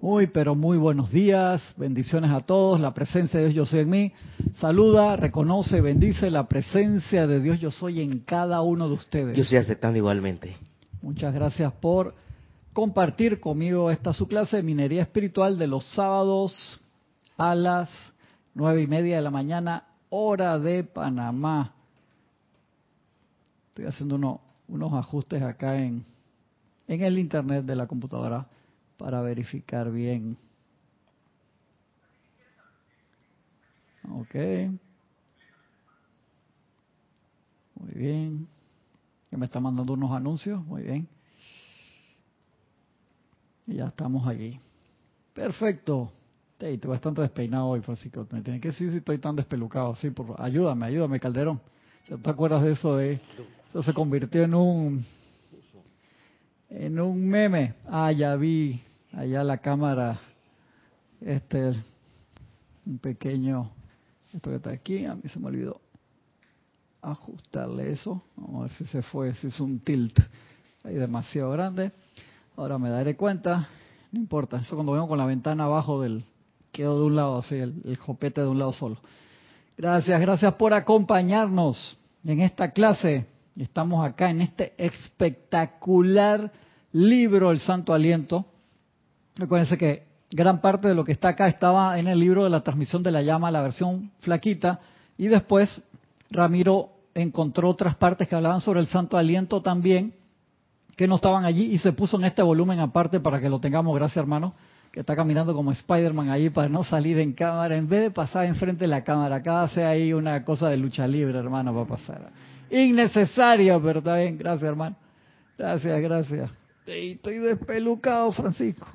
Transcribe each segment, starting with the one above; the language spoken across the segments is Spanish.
Muy, pero muy buenos días, bendiciones a todos, la presencia de Dios yo soy en mí. Saluda, reconoce, bendice la presencia de Dios yo soy en cada uno de ustedes. Yo estoy aceptando igualmente. Muchas gracias por compartir conmigo esta su clase de minería espiritual de los sábados a las nueve y media de la mañana, hora de Panamá. Estoy haciendo unos ajustes acá en, en el internet de la computadora para verificar bien. Ok. Muy bien. Que me está mandando unos anuncios. Muy bien. Y ya estamos allí. Perfecto. Hey, estoy bastante despeinado hoy, Francisco. Me tiene que decir si estoy tan despelucado. Sí, por Ayúdame, ayúdame, Calderón. ¿Te acuerdas de eso? de Eso se convirtió en un en un meme. Ah, ya vi allá la cámara, este, un pequeño, esto que está aquí, a mí se me olvidó ajustarle eso. Vamos a ver si se fue, si es un tilt ahí demasiado grande. Ahora me daré cuenta, no importa, eso cuando vengo con la ventana abajo del, quedo de un lado así, el, el jopete de un lado solo. Gracias, gracias por acompañarnos en esta clase. Estamos acá en este espectacular libro, El Santo Aliento, Recuérdense que gran parte de lo que está acá estaba en el libro de la transmisión de la llama, la versión flaquita, y después Ramiro encontró otras partes que hablaban sobre el santo aliento también, que no estaban allí, y se puso en este volumen aparte para que lo tengamos, gracias hermano, que está caminando como Spider-Man ahí para no salir en cámara, en vez de pasar enfrente de la cámara, acá hace ahí una cosa de lucha libre, hermano, para pasar. Innecesaria, pero está bien, gracias hermano. Gracias, gracias. Estoy despelucado, Francisco.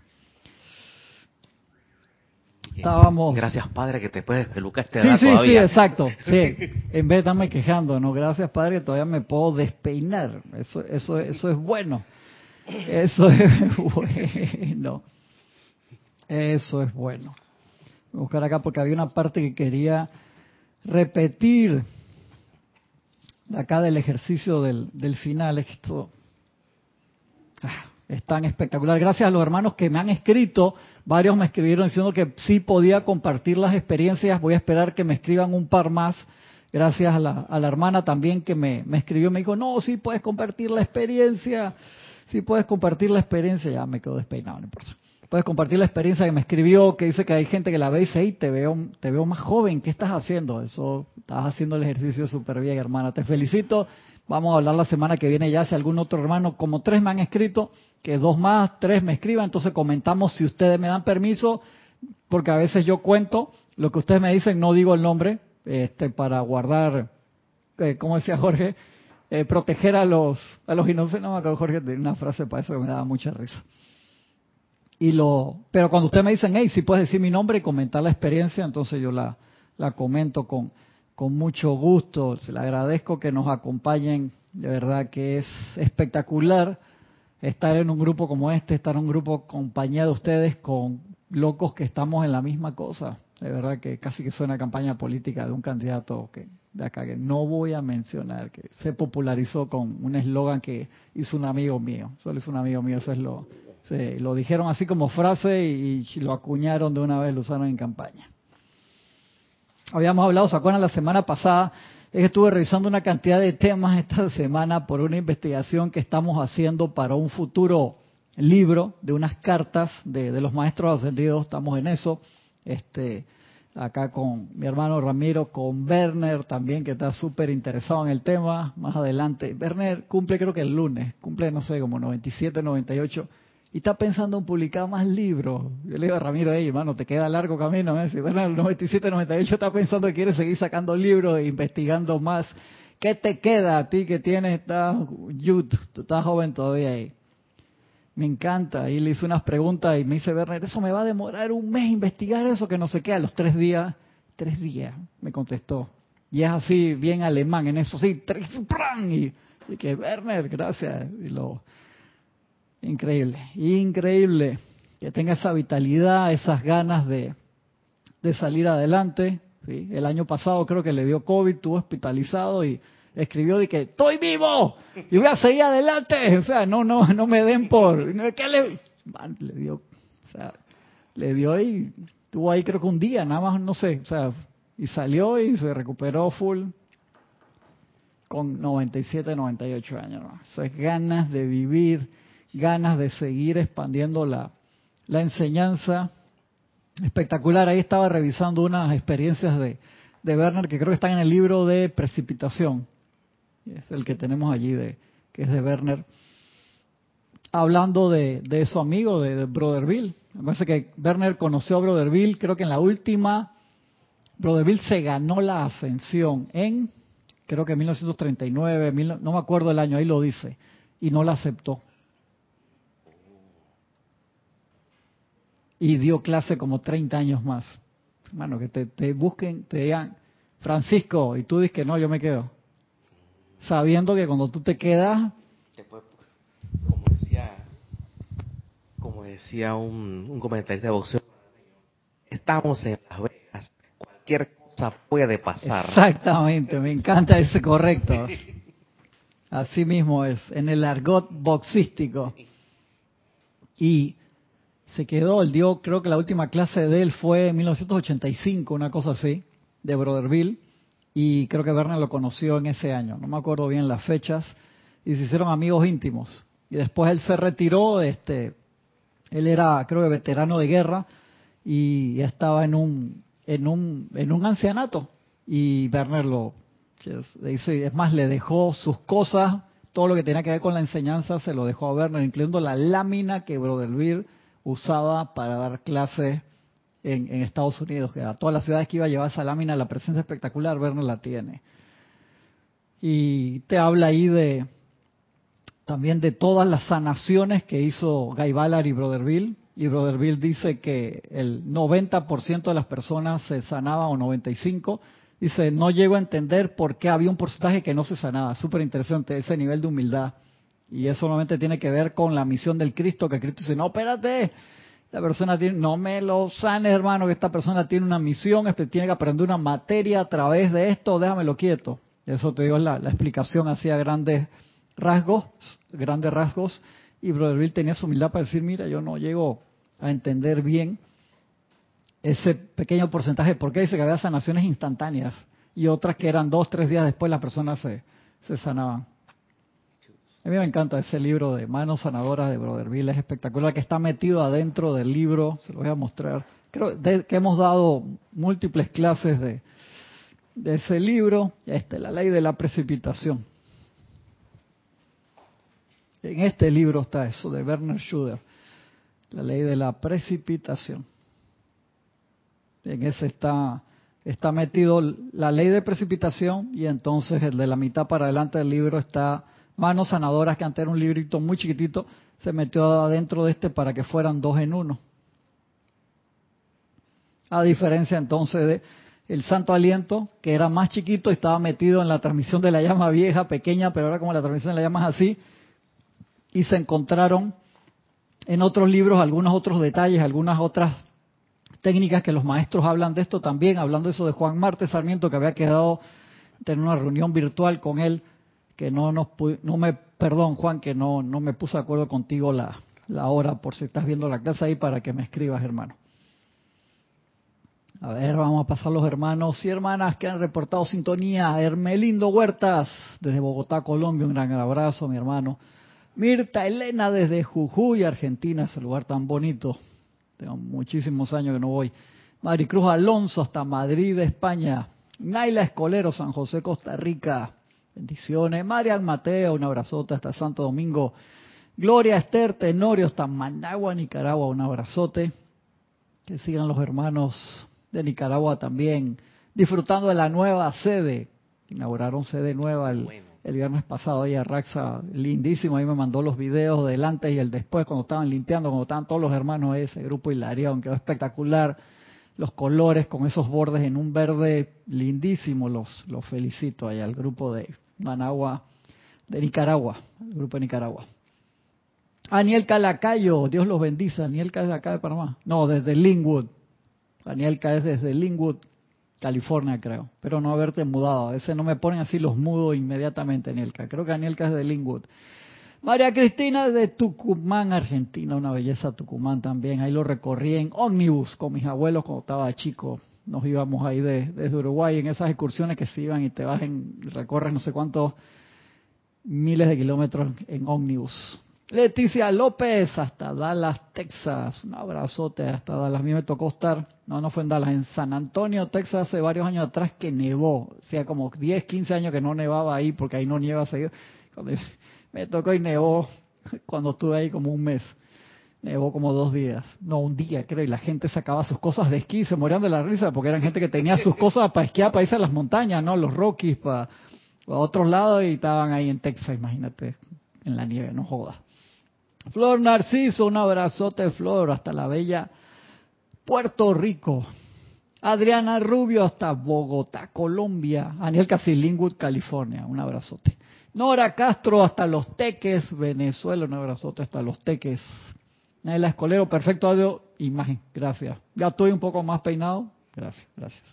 Estábamos... Gracias, Padre, que te puedes pelucar este Sí, sí, sí, exacto. Sí. En vez de estarme quejando, no, gracias, Padre, que todavía me puedo despeinar. Eso, eso, eso es bueno. Eso es bueno. Eso es bueno. Voy a buscar acá porque había una parte que quería repetir de acá del ejercicio del, del final. Esto. Es tan espectacular. Gracias a los hermanos que me han escrito, varios me escribieron diciendo que sí podía compartir las experiencias. Voy a esperar que me escriban un par más. Gracias a la, hermana también que me, me escribió, me dijo, no, sí puedes compartir la experiencia, sí puedes compartir la experiencia. Ya me quedo despeinado, no importa. Puedes compartir la experiencia que me escribió, que dice que hay gente que la ve y dice, hey, te veo, te veo más joven, ¿qué estás haciendo? Eso, estás haciendo el ejercicio súper bien, hermana. Te felicito. Vamos a hablar la semana que viene ya si algún otro hermano, como tres me han escrito, que dos más, tres me escriban, entonces comentamos si ustedes me dan permiso, porque a veces yo cuento lo que ustedes me dicen, no digo el nombre, este, para guardar, eh, como decía Jorge, eh, proteger a los a los inocentes. No, acá Jorge tiene una frase para eso que me daba mucha risa. Y lo, pero cuando ustedes me dicen, hey, si puedes decir mi nombre y comentar la experiencia, entonces yo la, la comento con, con mucho gusto. Se le agradezco que nos acompañen, de verdad que es espectacular estar en un grupo como este, estar en un grupo compañía de ustedes con locos que estamos en la misma cosa. De verdad que casi que suena campaña política de un candidato que de acá que no voy a mencionar, que se popularizó con un eslogan que hizo un amigo mío. Solo es un amigo mío, eso es lo, se, lo dijeron así como frase y, lo acuñaron de una vez, lo usaron en campaña. Habíamos hablado, ¿se acuerdan la semana pasada? es que estuve revisando una cantidad de temas esta semana por una investigación que estamos haciendo para un futuro libro de unas cartas de, de los maestros ascendidos, estamos en eso, este, acá con mi hermano Ramiro, con Werner también, que está súper interesado en el tema, más adelante. Werner cumple creo que el lunes, cumple no sé, como 97, 98, y está pensando en publicar más libros. Yo le digo a Ramiro, hey, hermano, te queda largo camino. ¿eh? Si bueno, el 97, 98 está pensando que quiere seguir sacando libros e investigando más. ¿Qué te queda a ti que tienes, estás youth, estás joven todavía ahí? Me encanta. Y le hice unas preguntas y me dice, Werner, eso me va a demorar un mes investigar eso, que no sé qué. A los tres días, tres días, me contestó. Y es así, bien alemán en eso, sí, tres, y, y que, Werner, gracias. Y lo, Increíble, increíble que tenga esa vitalidad, esas ganas de, de salir adelante. ¿sí? El año pasado creo que le dio COVID, estuvo hospitalizado y escribió de que estoy vivo y voy a seguir adelante. O sea, no, no, no me den por... ¿qué le... le dio, o le dio y tuvo ahí creo que un día, nada más, no sé, o sea, y salió y se recuperó full con 97, 98 años. ¿no? Es ganas de vivir, ganas de seguir expandiendo la, la enseñanza. Espectacular, ahí estaba revisando unas experiencias de, de Werner que creo que están en el libro de Precipitación. Es el que tenemos allí, de, que es de Werner. Hablando de, su amigo, de, de Brotherville. Me parece que Werner conoció a Brotherville, creo que en la última, Brotherville se ganó la ascensión en, creo que en 1939, no me acuerdo el año, ahí lo dice, y no la aceptó. Y dio clase como 30 años más. Hermano, que te, te busquen, te digan, Francisco, y tú dices que no, yo me quedo. Sabiendo que cuando tú te quedas, como decía, como decía un, un comentarista de boxeo, estamos en Las Vegas, cualquier cosa puede pasar. Exactamente, me encanta ese correcto. Así mismo es, en el argot boxístico. Y se quedó, él dio, creo que la última clase de él fue en 1985, una cosa así, de Brotherville, y creo que Werner lo conoció en ese año, no me acuerdo bien las fechas, y se hicieron amigos íntimos. Y después él se retiró, este, él era, creo que veterano de guerra, y estaba en un, en un, en un ancianato, y Werner lo, es más, le dejó sus cosas, todo lo que tenía que ver con la enseñanza se lo dejó a Werner, incluyendo la lámina que Brotherville usaba para dar clases en, Estados Unidos, que a todas las ciudades que iba a llevar esa lámina, la presencia espectacular, Werner la tiene. Y te habla ahí de también de todas las sanaciones que hizo Guy Ballard y Brotherville. Y Brotherville dice que el 90% de las personas se sanaba o 95%. Dice, no llego a entender por qué había un porcentaje que no se sanaba. Súper interesante ese nivel de humildad. Y eso solamente tiene que ver con la misión del Cristo, que Cristo dice, no, espérate, la persona tiene, no me lo sanes, hermano, que esta persona tiene una misión, este tiene que aprender una materia a través de esto, déjamelo quieto. Eso te digo la, explicación hacía grandes rasgos, grandes rasgos, y Brotherville tenía su humildad para decir, mira, yo no llego a entender bien ese pequeño porcentaje, porque dice que había sanaciones instantáneas y otras que eran dos, tres días después las personas se sanaban. A mí me encanta ese libro de Manos Sanadoras de Brotherville, es espectacular, que está metido adentro del libro, se lo voy a mostrar. Creo que hemos dado múltiples clases de, de ese libro, este, la ley de la precipitación. En este libro está eso, de Werner Schuder, la ley de la precipitación. En ese está, está metido la ley de precipitación y entonces el de la mitad para adelante del libro está Manos Sanadoras, que antes era un librito muy chiquitito, se metió adentro de este para que fueran dos en uno. A diferencia entonces de el Santo Aliento, que era más chiquito estaba metido en la transmisión de la llama vieja, pequeña, pero ahora como la transmisión de la llama es así, y se encontraron en otros libros algunos otros detalles, algunas otras técnicas que los maestros hablan de esto también, hablando eso de Juan Marte Sarmiento, que había quedado tener una reunión virtual con él, que no nos no me, perdón Juan, que no, no me puse de acuerdo contigo la, la hora, por si estás viendo la clase ahí, para que me escribas, hermano. A ver, vamos a pasar los hermanos y hermanas que han reportado sintonía. Hermelindo Huertas, desde Bogotá, Colombia, un gran abrazo, mi hermano. Mirta Elena, desde Jujuy, Argentina, ese lugar tan bonito. Tengo muchísimos años que no voy. Maricruz Alonso, hasta Madrid, España. Naila Escolero, San José, Costa Rica. Bendiciones. Marian Mateo, un abrazote hasta Santo Domingo. Gloria Esther Tenorio, hasta Managua, Nicaragua, un abrazote. Que sigan los hermanos de Nicaragua también, disfrutando de la nueva sede. Inauguraron sede nueva el, bueno. el viernes pasado ahí a Raxa, lindísimo. Ahí me mandó los videos del antes y el después, cuando estaban limpiando, cuando estaban todos los hermanos ese grupo Hilarión, quedó espectacular. Los colores con esos bordes en un verde lindísimo, los, los felicito ahí al grupo de Managua, de Nicaragua, el grupo de Nicaragua. Aniel Calacayo, Dios los bendice. Aniel es de acá de Panamá. No, desde Linwood. Anielka es desde Linwood, California, creo. Pero no haberte mudado. A veces no me ponen así los mudo inmediatamente, Anielka. Creo que Anielka es de Linwood. María Cristina de Tucumán, Argentina, una belleza Tucumán también. Ahí lo recorrí en ómnibus con mis abuelos cuando estaba chico. Nos íbamos ahí desde Uruguay en esas excursiones que se iban y te vas en, recorres no sé cuántos miles de kilómetros en ómnibus. Leticia López, hasta Dallas, Texas. Un abrazote hasta Dallas. A mí me tocó estar, no, no fue en Dallas, en San Antonio, Texas, hace varios años atrás que nevó. O sea, como 10, 15 años que no nevaba ahí, porque ahí no nieva seguido. Me tocó y nevó cuando estuve ahí como un mes. Nevó como dos días. No, un día creo. Y la gente sacaba sus cosas de esquí se morían de la risa porque eran gente que tenía sus cosas para esquiar, para irse a las montañas, ¿no? Los Rockies, para, otros lados y estaban ahí en Texas, imagínate, en la nieve, no jodas. Flor Narciso, un abrazote, Flor, hasta la bella Puerto Rico. Adriana Rubio, hasta Bogotá, Colombia. Aniel Casilingwood, California, un abrazote. Nora Castro hasta Los Teques, Venezuela, un abrazote hasta Los Teques. Nela Escolero, perfecto audio, imagen, gracias. Ya estoy un poco más peinado, gracias, gracias.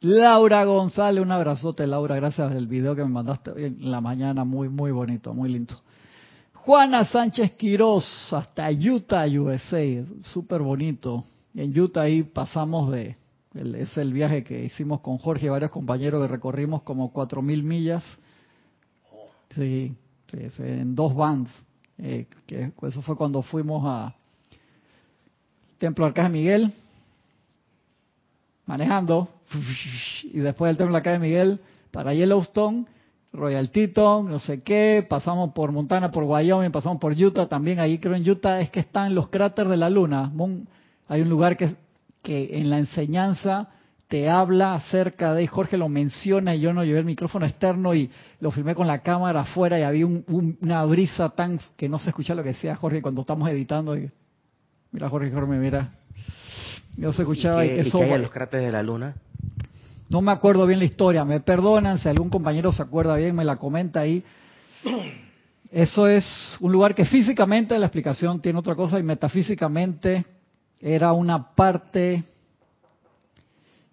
Laura González, un abrazote, Laura, gracias el video que me mandaste hoy en la mañana, muy, muy bonito, muy lindo. Juana Sánchez Quiroz, hasta Utah, USA, súper bonito. En Utah ahí pasamos de, es el viaje que hicimos con Jorge y varios compañeros que recorrimos como cuatro mil millas. Sí, en dos vans. Eh, que eso fue cuando fuimos a Templo Arcángel Miguel, manejando, y después del Templo Arcángel Miguel para Yellowstone, Royal Teton, no sé qué, pasamos por Montana, por Wyoming, pasamos por Utah, también ahí creo en Utah es que están los cráteres de la luna. Hay un lugar que que en la enseñanza te habla acerca de, Jorge lo menciona y yo no llevé el micrófono externo y lo filmé con la cámara afuera y había una brisa tan que no se escucha lo que decía Jorge cuando estamos editando. Y, mira Jorge, Jorge, mira. No se escuchaba. ¿Y, qué, hay en los cráteres de la luna? No me acuerdo bien la historia, me perdonan, si algún compañero se acuerda bien, me la comenta ahí. Eso es un lugar que físicamente la explicación tiene otra cosa y metafísicamente era una parte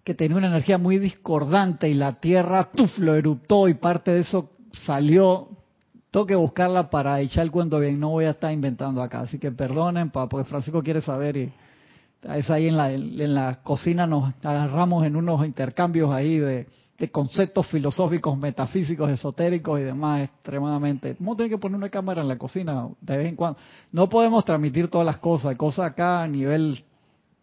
que tenía una energía muy discordante y la Tierra tuf, lo eruptó y parte de eso salió. Tengo que buscarla para echar el cuento bien, no voy a estar inventando acá, así que perdonen, porque Francisco quiere saber y es ahí en la, en la cocina nos agarramos en unos intercambios ahí de, de conceptos filosóficos, metafísicos, esotéricos y demás, extremadamente. Vamos a tener que poner una cámara en la cocina de vez en cuando. No podemos transmitir todas las cosas, cosas acá a nivel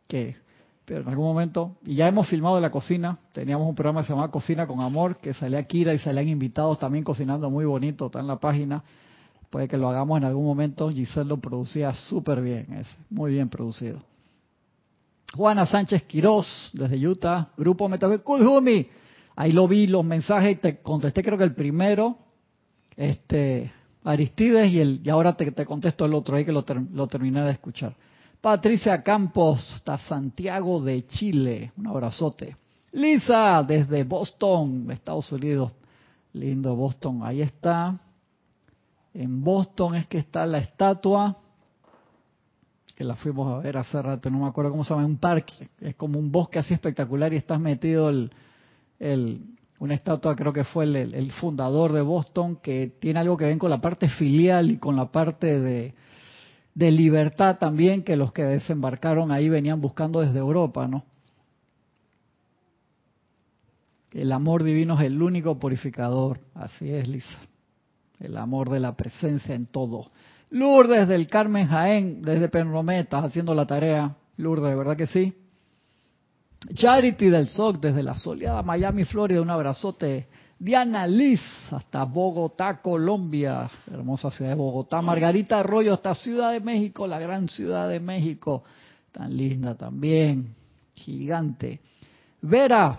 que, pero en algún momento, y ya hemos filmado la cocina, teníamos un programa que se llamaba Cocina con Amor, que salía Kira y salían invitados también cocinando muy bonito, está en la página. Puede que lo hagamos en algún momento, Giselle lo producía súper bien, es muy bien producido. Juana Sánchez Quirós, desde Utah, Grupo Metafísico, Ahí lo vi los mensajes te contesté creo que el primero, este Aristides y el y ahora te, te contesto el otro ahí que lo, lo terminé de escuchar. Patricia Campos, hasta Santiago de Chile, un abrazote. Lisa, desde Boston, Estados Unidos, lindo Boston, ahí está. En Boston es que está la estatua, que la fuimos a ver hace rato, no me acuerdo cómo se llama, un parque, es como un bosque así espectacular y estás metido el, una estatua, creo que fue el, fundador de Boston, que tiene algo que ver con la parte filial y con la parte de, de libertad también, que los que desembarcaron ahí venían buscando desde Europa, ¿no? El amor divino es el único purificador, así es, Lisa. El amor de la presencia en todo. Lourdes del Carmen Jaén, desde Penromé, haciendo la tarea. Lourdes, ¿verdad que sí? Charity del SOC desde la soleada Miami, Florida, un abrazote. Diana Liz hasta Bogotá, Colombia, hermosa ciudad de Bogotá. Margarita Arroyo hasta Ciudad de México, la gran Ciudad de México, tan linda también, gigante. Vera,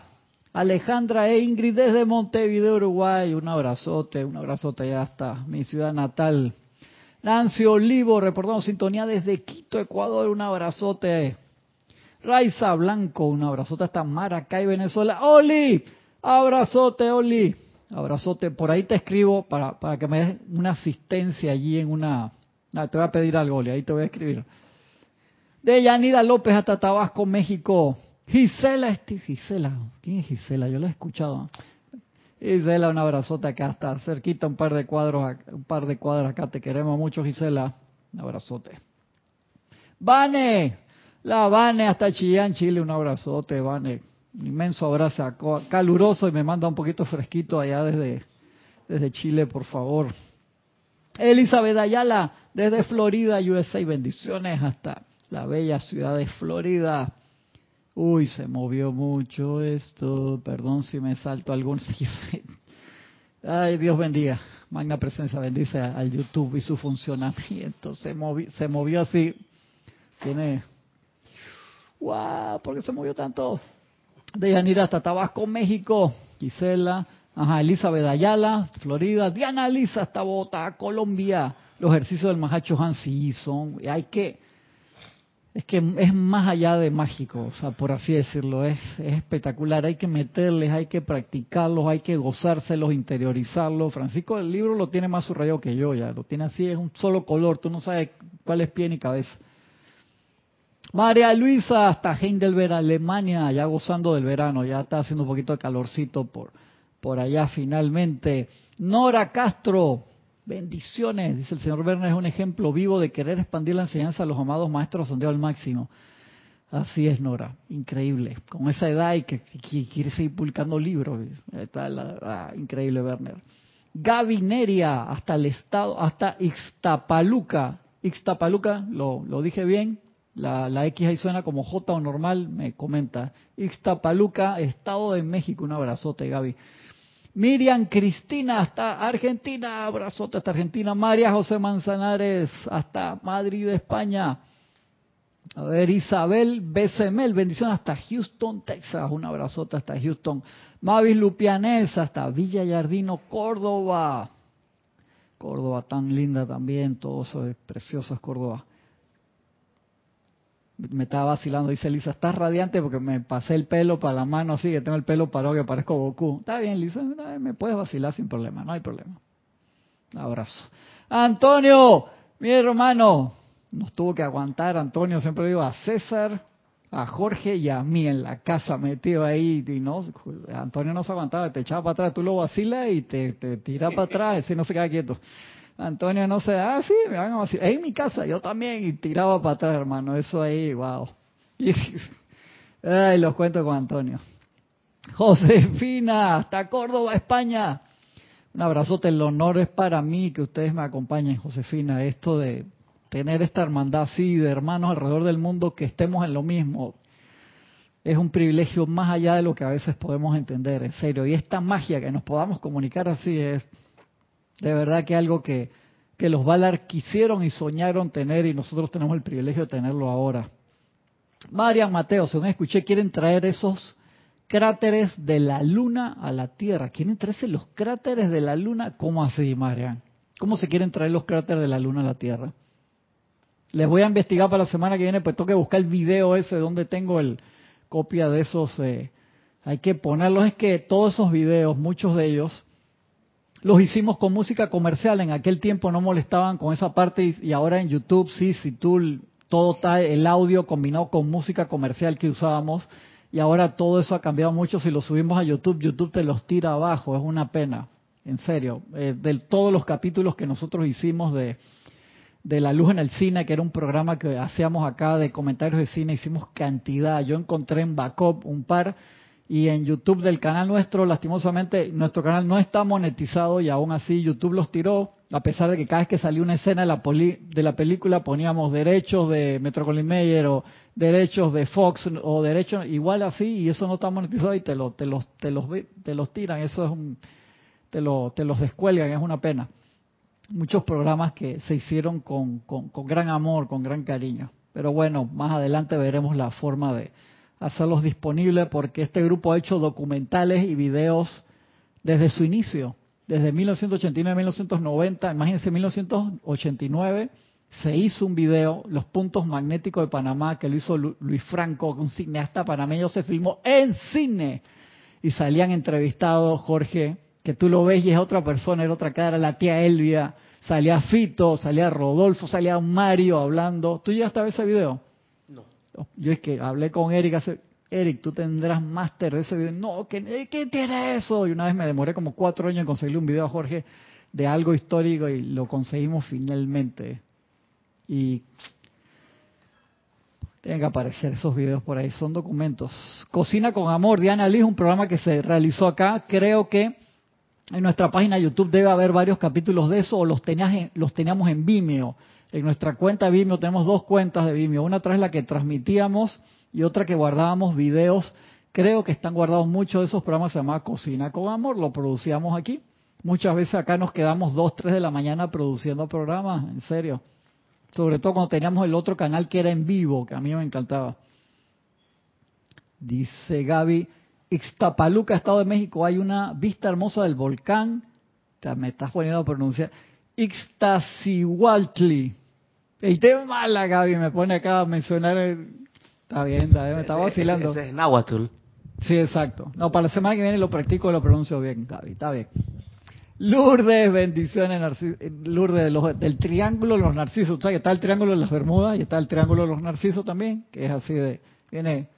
Alejandra e Ingrid desde Montevideo, Uruguay, un abrazote, un abrazote ya hasta mi ciudad natal. Nancy Olivo, reportamos sintonía desde Quito, Ecuador, un abrazote. Raiza Blanco, un abrazote hasta Maracay, Venezuela. Oli, abrazote, Oli. Abrazote, por ahí te escribo para, para que me des una asistencia allí en una... te voy a pedir algo, Oli, ahí te voy a escribir. De Yanida López hasta Tabasco, México. Gisela, este, Gisela, ¿quién es Gisela? Yo la he escuchado. Gisela, un abrazote acá, está cerquita, un par de cuadros, un par de cuadros acá. Te queremos mucho, Gisela. Un abrazote. Vane, la Vane hasta Chillán, Chile, un abrazote, Vane. Un inmenso abrazo, caluroso y me manda un poquito fresquito allá desde, desde Chile, por favor. Elizabeth Ayala, desde Florida, USA, bendiciones hasta la bella ciudad de Florida. Uy, se movió mucho esto. Perdón si me salto algún. Ay, Dios bendiga. Magna presencia bendice al YouTube y su funcionamiento. Se movió, se movió así. Tiene. ¡Wow! ¿Por qué se movió tanto? De Yanira hasta Tabasco, México. Gisela. Ajá, Elizabeth Ayala, Florida. Diana Lisa hasta Bogotá, Colombia. Los ejercicios del Mahacho Han sí son. Hay que es que es más allá de mágico, o sea, por así decirlo, es, espectacular, hay que meterles, hay que practicarlos, hay que gozárselos, interiorizarlos. Francisco el libro lo tiene más subrayado que yo, ya lo tiene así, es un solo color, tú no sabes cuál es pie ni cabeza. María Luisa hasta Heidelberg, Alemania, ya gozando del verano, ya está haciendo un poquito de calorcito por, por allá finalmente. Nora Castro, Bendiciones, dice el señor Werner, es un ejemplo vivo de querer expandir la enseñanza a los amados maestros sondeo al máximo. Así es, Nora, increíble. Con esa edad y que, quiere seguir publicando libros. Está ah, increíble, Werner. Gabineria, hasta el estado, hasta Ixtapaluca. Ixtapaluca, lo dije bien. La, X ahí suena como J o normal, me comenta. Ixtapaluca, Estado de México. Un abrazote, Gaby. Miriam Cristina hasta Argentina, abrazote hasta Argentina. María José Manzanares hasta Madrid, España. A ver, Isabel Becemel, bendición hasta Houston, Texas. Un abrazote hasta Houston. Mavis Lupianés hasta Villa Yardino, Córdoba. Córdoba tan linda también, todo eso es precioso es Córdoba me estaba vacilando, dice Lisa, estás radiante porque me pasé el pelo para la mano así, que tengo el pelo parado que parezco Goku. Está bien, Lisa, me puedes vacilar sin problema, no hay problema. Abrazo. Antonio, mi hermano, nos tuvo que aguantar, Antonio, siempre digo, a César, a Jorge y a mí en la casa metido ahí, y no, Antonio no se aguantaba, te echaba para atrás, tú lo vacilas y te, te tira para atrás, y no se queda quieto. Antonio no se, ah, sí, me van a vacilar. En mi casa, yo también, y tiraba para atrás, hermano. Eso ahí, wow. ay, los cuento con Antonio. Josefina, hasta Córdoba, España. Un abrazote, el honor es para mí que ustedes me acompañen, Josefina. Esto de tener esta hermandad así de hermanos alrededor del mundo que estemos en lo mismo. Es un privilegio más allá de lo que a veces podemos entender, en serio. Y esta magia que nos podamos comunicar así es de verdad que algo que, que los Valar quisieron y soñaron tener y nosotros tenemos el privilegio de tenerlo ahora. Marian Mateo, según escuché, quieren traer esos cráteres de la Luna a la Tierra. ¿Quieren traerse los cráteres de la Luna? ¿Cómo así, Marian? ¿Cómo se quieren traer los cráteres de la Luna a la Tierra? Les voy a investigar para la semana que viene, pues tengo que buscar el video ese donde tengo el copia de esos. Eh, hay que ponerlos. Es que todos esos videos, muchos de ellos, los hicimos con música comercial, en aquel tiempo no molestaban con esa parte y, ahora en YouTube sí, si tú todo está el audio combinado con música comercial que usábamos. Y ahora todo eso ha cambiado mucho, si lo subimos a YouTube, YouTube te los tira abajo, es una pena, en serio, eh, de todos los capítulos que nosotros hicimos de, de La Luz en el Cine, que era un programa que hacíamos acá de comentarios de cine, hicimos cantidad, yo encontré en backup un par y en YouTube del canal nuestro, lastimosamente, nuestro canal no está monetizado y aún así YouTube los tiró, a pesar de que cada vez que salió una escena de la, de la película poníamos derechos de Metro Goldwyn Mayer o derechos de Fox o derechos igual así y eso no está monetizado y te, lo, te, los, te, los, te los tiran, eso es un, te, lo, te los descuelgan, es una pena. Muchos programas que se hicieron con, con, con gran amor, con gran cariño. Pero bueno, más adelante veremos la forma de, hacerlos disponibles porque este grupo ha hecho documentales y videos desde su inicio, desde 1989-1990, imagínense 1989 se hizo un video, Los Puntos Magnéticos de Panamá, que lo hizo Luis Franco, un cineasta panameño, se filmó en cine y salían entrevistados Jorge, que tú lo ves y es otra persona, era otra cara, la tía Elvia, salía Fito, salía Rodolfo, salía Mario hablando. ¿Tú llegaste a ver ese video? Yo es que hablé con Erika, Eric, tú tendrás máster de ese video. No, ¿qué, ¿qué tiene eso? Y una vez me demoré como cuatro años en conseguirle un video a Jorge de algo histórico y lo conseguimos finalmente. Y tienen que aparecer esos videos por ahí, son documentos. Cocina con Amor, Diana Liz, un programa que se realizó acá. Creo que en nuestra página de YouTube debe haber varios capítulos de eso o los, tenías los teníamos en Vimeo. En nuestra cuenta Vimeo tenemos dos cuentas de Vimeo. Una tras la que transmitíamos y otra que guardábamos videos. Creo que están guardados muchos de esos programas, se llama Cocina con Amor, lo producíamos aquí. Muchas veces acá nos quedamos dos, tres de la mañana produciendo programas, en serio. Sobre todo cuando teníamos el otro canal que era en vivo, que a mí me encantaba. Dice Gaby, Ixtapaluca, Estado de México, hay una vista hermosa del volcán. Me estás poniendo a pronunciar. Ixtacihuatli. El tema mala, Gaby, me pone acá a mencionar. Está bien, está bien, me estaba vacilando. Ese es Nahuatl. Sí, exacto. No, para la semana que viene lo practico y lo pronuncio bien, Gaby. Está bien. Lourdes, bendiciones, Lourdes, del triángulo de los narcisos. ¿Sabes que está el triángulo de las Bermudas y está el triángulo de los narcisos también? Que es así de, viene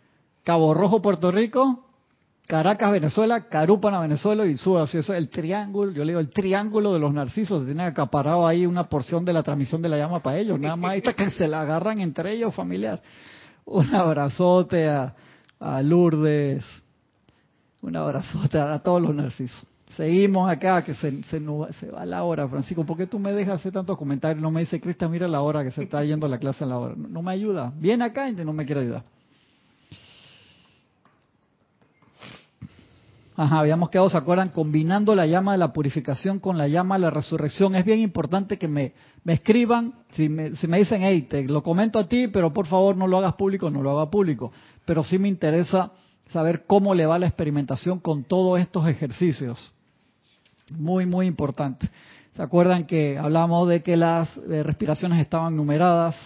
Cabo Rojo, Puerto Rico, Caracas, Venezuela, Carúpana, Venezuela y sube así. Es el triángulo, yo le digo el triángulo de los narcisos. Se tiene acaparado ahí una porción de la transmisión de la llama para ellos. Nada más está que se la agarran entre ellos, familiar. Un abrazote a, a Lourdes. Un abrazote a todos los narcisos. Seguimos acá, que se, se, se, va la hora, Francisco. ¿Por qué tú me dejas hacer tantos comentarios? No me dice, Cristian, mira la hora que se está yendo la clase a la hora. No, me ayuda. Viene acá y no me quiere ayudar. Ajá, habíamos quedado, ¿se acuerdan? Combinando la llama de la purificación con la llama de la resurrección. Es bien importante que me, me escriban, si me, si me dicen, hey, te lo comento a ti, pero por favor no lo hagas público, no lo haga público. Pero sí me interesa saber cómo le va la experimentación con todos estos ejercicios. Muy, muy importante. ¿Se acuerdan que hablamos de que las eh, respiraciones estaban numeradas?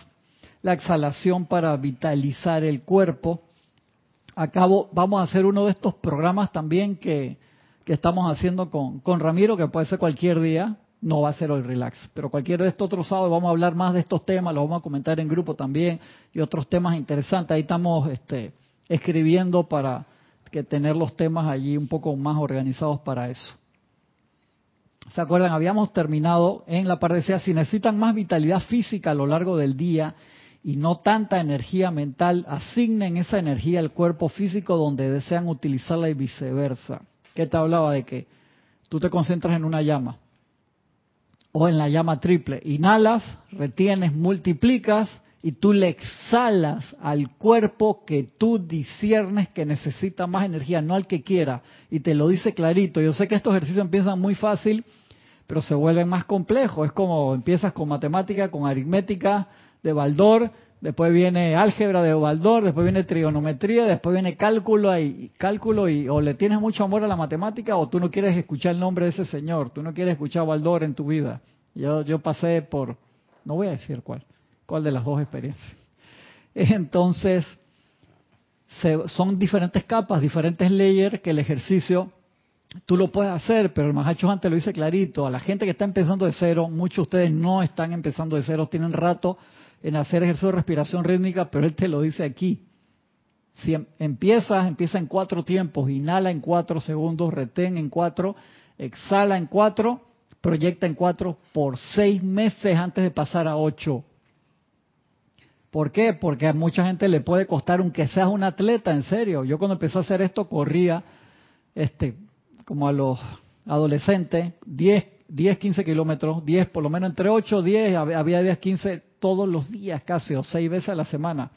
La exhalación para vitalizar el cuerpo. Acabo, vamos a hacer uno de estos programas también que, que estamos haciendo con, con Ramiro, que puede ser cualquier día, no va a ser hoy relax, pero cualquier de estos otros sábados vamos a hablar más de estos temas, los vamos a comentar en grupo también y otros temas interesantes. Ahí estamos este, escribiendo para que tener los temas allí un poco más organizados para eso. ¿Se acuerdan? Habíamos terminado en la parte de si necesitan más vitalidad física a lo largo del día y no tanta energía mental, asignen esa energía al cuerpo físico donde desean utilizarla y viceversa. ¿Qué te hablaba de que tú te concentras en una llama o en la llama triple? Inhalas, retienes, multiplicas y tú le exhalas al cuerpo que tú disiernes que necesita más energía, no al que quiera. Y te lo dice clarito. Yo sé que estos ejercicios empiezan muy fácil, pero se vuelven más complejos. Es como empiezas con matemática, con aritmética de Baldor, después viene álgebra de Baldor, después viene trigonometría, después viene cálculo y cálculo y o le tienes mucho amor a la matemática o tú no quieres escuchar el nombre de ese señor, tú no quieres escuchar a Baldor en tu vida. Yo yo pasé por no voy a decir cuál cuál de las dos experiencias. Entonces, son diferentes capas, diferentes layers que el ejercicio tú lo puedes hacer, pero el Mahacho antes lo dice clarito, a la gente que está empezando de cero, muchos de ustedes no están empezando de cero, tienen rato en hacer ejercicio de respiración rítmica, pero él te lo dice aquí. Si em, empiezas, empieza en cuatro tiempos, inhala en cuatro segundos, retén en cuatro, exhala en cuatro, proyecta en cuatro por seis meses antes de pasar a ocho. ¿Por qué? Porque a mucha gente le puede costar, aunque seas un atleta, en serio. Yo cuando empecé a hacer esto corría, este, como a los adolescentes, 10, 10 15 kilómetros, 10, por lo menos entre 8, 10, había 10, 15 todos los días casi, o 6 veces a la semana.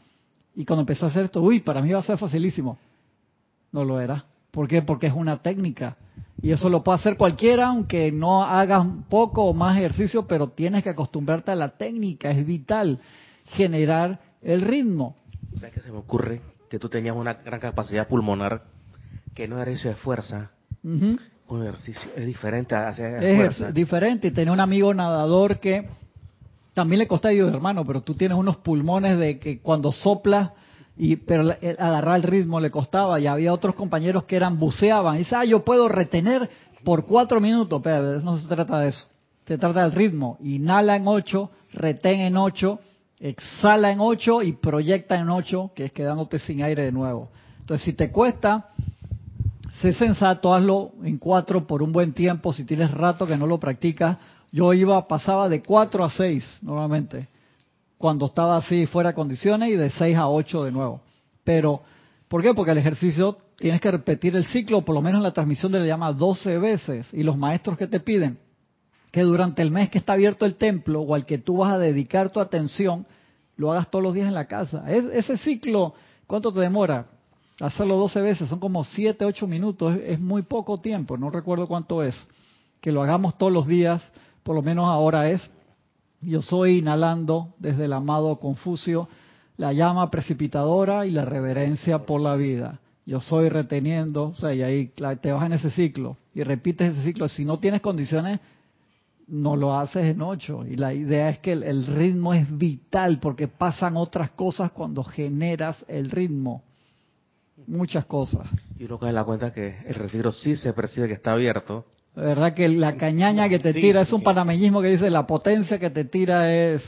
Y cuando empecé a hacer esto, uy, para mí va a ser facilísimo. No lo era. ¿Por qué? Porque es una técnica. Y eso lo puede hacer cualquiera, aunque no hagas poco o más ejercicio, pero tienes que acostumbrarte a la técnica, es vital generar el ritmo. ¿Sabes qué se me ocurre? Que tú tenías una gran capacidad pulmonar, que no era eso de fuerza. Un ejercicio es diferente a hacer Es diferente. Y tenía un amigo nadador que también le costaba, Dios hermano, pero tú tienes unos pulmones de que cuando soplas, y, pero agarrar el ritmo le costaba. Y había otros compañeros que eran buceaban. Y dice, ah, yo puedo retener por cuatro minutos. Pero no se trata de eso. Se trata del ritmo. Inhala en ocho, retén en ocho exhala en 8 y proyecta en 8, que es quedándote sin aire de nuevo. Entonces, si te cuesta, sé sensato, hazlo en cuatro por un buen tiempo. Si tienes rato que no lo practicas, yo iba, pasaba de cuatro a seis normalmente, cuando estaba así fuera de condiciones, y de seis a ocho de nuevo. Pero, ¿por qué? Porque el ejercicio tienes que repetir el ciclo, por lo menos en la transmisión de la llama 12 veces. Y los maestros que te piden que durante el mes que está abierto el templo o al que tú vas a dedicar tu atención, lo hagas todos los días en la casa. Es, ese ciclo, ¿cuánto te demora? Hacerlo 12 veces, son como 7, 8 minutos, es muy poco tiempo, no recuerdo cuánto es. Que lo hagamos todos los días, por lo menos ahora es. Yo soy inhalando desde el amado Confucio la llama precipitadora y la reverencia por la vida. Yo soy reteniendo, o sea, y ahí te vas en ese ciclo y repites ese ciclo. Si no tienes condiciones, no lo haces en ocho. Y la idea es que el, ritmo es vital porque pasan otras cosas cuando generas el ritmo. Muchas cosas. Y uno cae en la cuenta que el retiro sí se percibe que está abierto. Verdad que la cañaña que te tira es un panameñismo que dice la potencia que te tira es,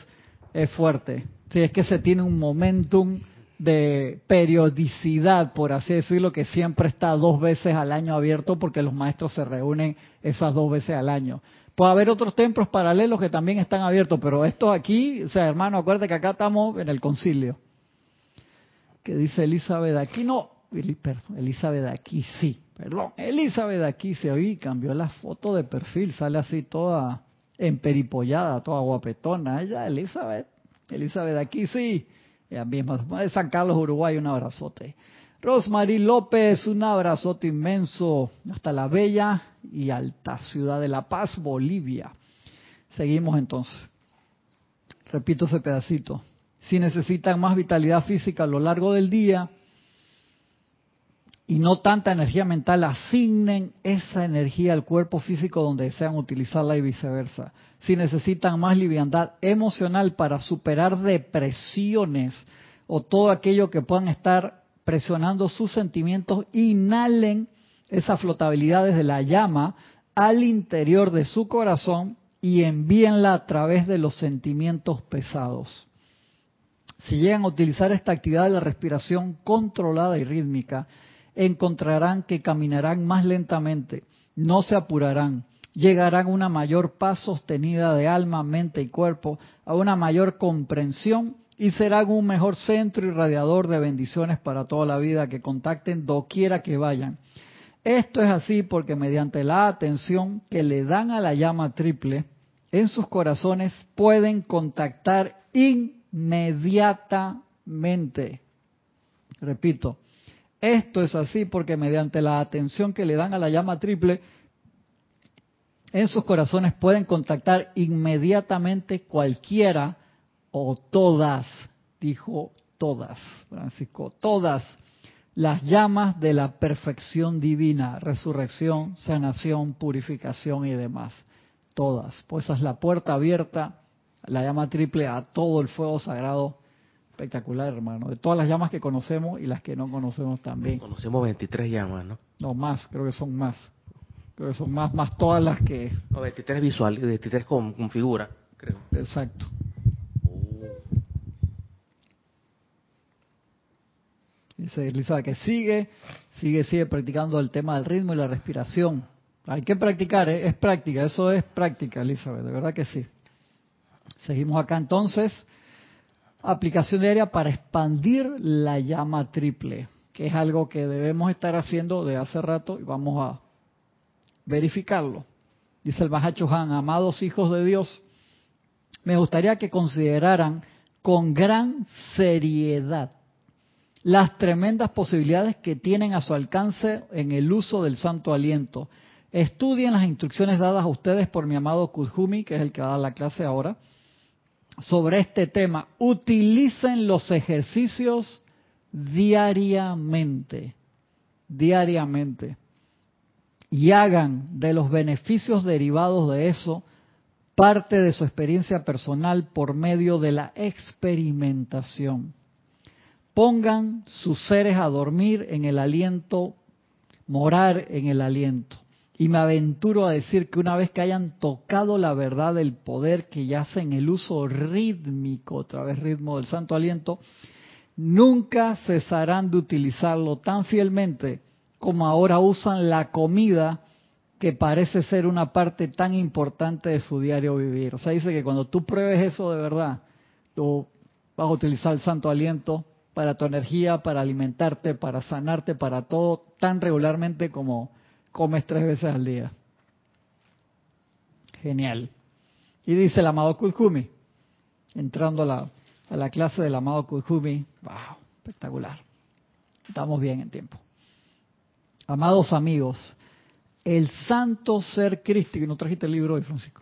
es fuerte. Sí, es que se tiene un momentum de periodicidad, por así decirlo, que siempre está dos veces al año abierto porque los maestros se reúnen esas dos veces al año. Puede haber otros templos paralelos que también están abiertos, pero estos aquí, o sea, hermano, acuérdate que acá estamos en el concilio. Que dice Elizabeth Elizabeth aquí sí, perdón, Elizabeth aquí se oí, cambió la foto de perfil, sale así toda emperipollada, toda guapetona. Ella, Elizabeth, Elizabeth aquí sí, ella misma, de San Carlos, Uruguay, un abrazote. Rosmarie López, un abrazote inmenso hasta la bella y alta ciudad de La Paz, Bolivia. Seguimos entonces. Repito ese pedacito. Si necesitan más vitalidad física a lo largo del día y no tanta energía mental, asignen esa energía al cuerpo físico donde desean utilizarla y viceversa. Si necesitan más liviandad emocional para superar depresiones o todo aquello que puedan estar presionando sus sentimientos, inhalen esa flotabilidad desde la llama al interior de su corazón y envíenla a través de los sentimientos pesados. Si llegan a utilizar esta actividad de la respiración controlada y rítmica, encontrarán que caminarán más lentamente, no se apurarán, llegarán a una mayor paz sostenida de alma, mente y cuerpo, a una mayor comprensión y serán un mejor centro y radiador de bendiciones para toda la vida que contacten doquiera que vayan. Esto es así porque mediante la atención que le dan a la llama triple, en sus corazones pueden contactar inmediatamente. Repito, esto es así porque mediante la atención que le dan a la llama triple, en sus corazones pueden contactar inmediatamente cualquiera o todas, dijo todas, Francisco, todas las llamas de la perfección divina, resurrección, sanación, purificación y demás. Todas. Pues esa es la puerta abierta, la llama triple a todo el fuego sagrado. Espectacular, hermano. De todas las llamas que conocemos y las que no conocemos también. Conocemos 23 llamas, ¿no? No, más, creo que son más. Creo que son más, más todas las que... No, 23 visual, 23 con, con figura, creo. Exacto. Dice Elizabeth que sigue, sigue, sigue practicando el tema del ritmo y la respiración. Hay que practicar, ¿eh? es práctica, eso es práctica, Elizabeth, de verdad que sí. Seguimos acá entonces. Aplicación diaria para expandir la llama triple, que es algo que debemos estar haciendo de hace rato y vamos a verificarlo. Dice el Bajacho Han, amados hijos de Dios, me gustaría que consideraran con gran seriedad las tremendas posibilidades que tienen a su alcance en el uso del santo aliento. Estudien las instrucciones dadas a ustedes por mi amado Kuzhumi, que es el que va a dar la clase ahora, sobre este tema. Utilicen los ejercicios diariamente, diariamente, y hagan de los beneficios derivados de eso parte de su experiencia personal por medio de la experimentación pongan sus seres a dormir en el aliento, morar en el aliento. Y me aventuro a decir que una vez que hayan tocado la verdad del poder que yace en el uso rítmico, otra vez ritmo del santo aliento, nunca cesarán de utilizarlo tan fielmente como ahora usan la comida que parece ser una parte tan importante de su diario vivir. O sea, dice que cuando tú pruebes eso de verdad, tú vas a utilizar el santo aliento para tu energía, para alimentarte, para sanarte, para todo, tan regularmente como comes tres veces al día. Genial. Y dice el amado Kuzumi, entrando a la, a la clase del amado Kuzumi, wow, espectacular. Estamos bien en tiempo. Amados amigos, el santo ser crístico, no trajiste el libro hoy, Francisco.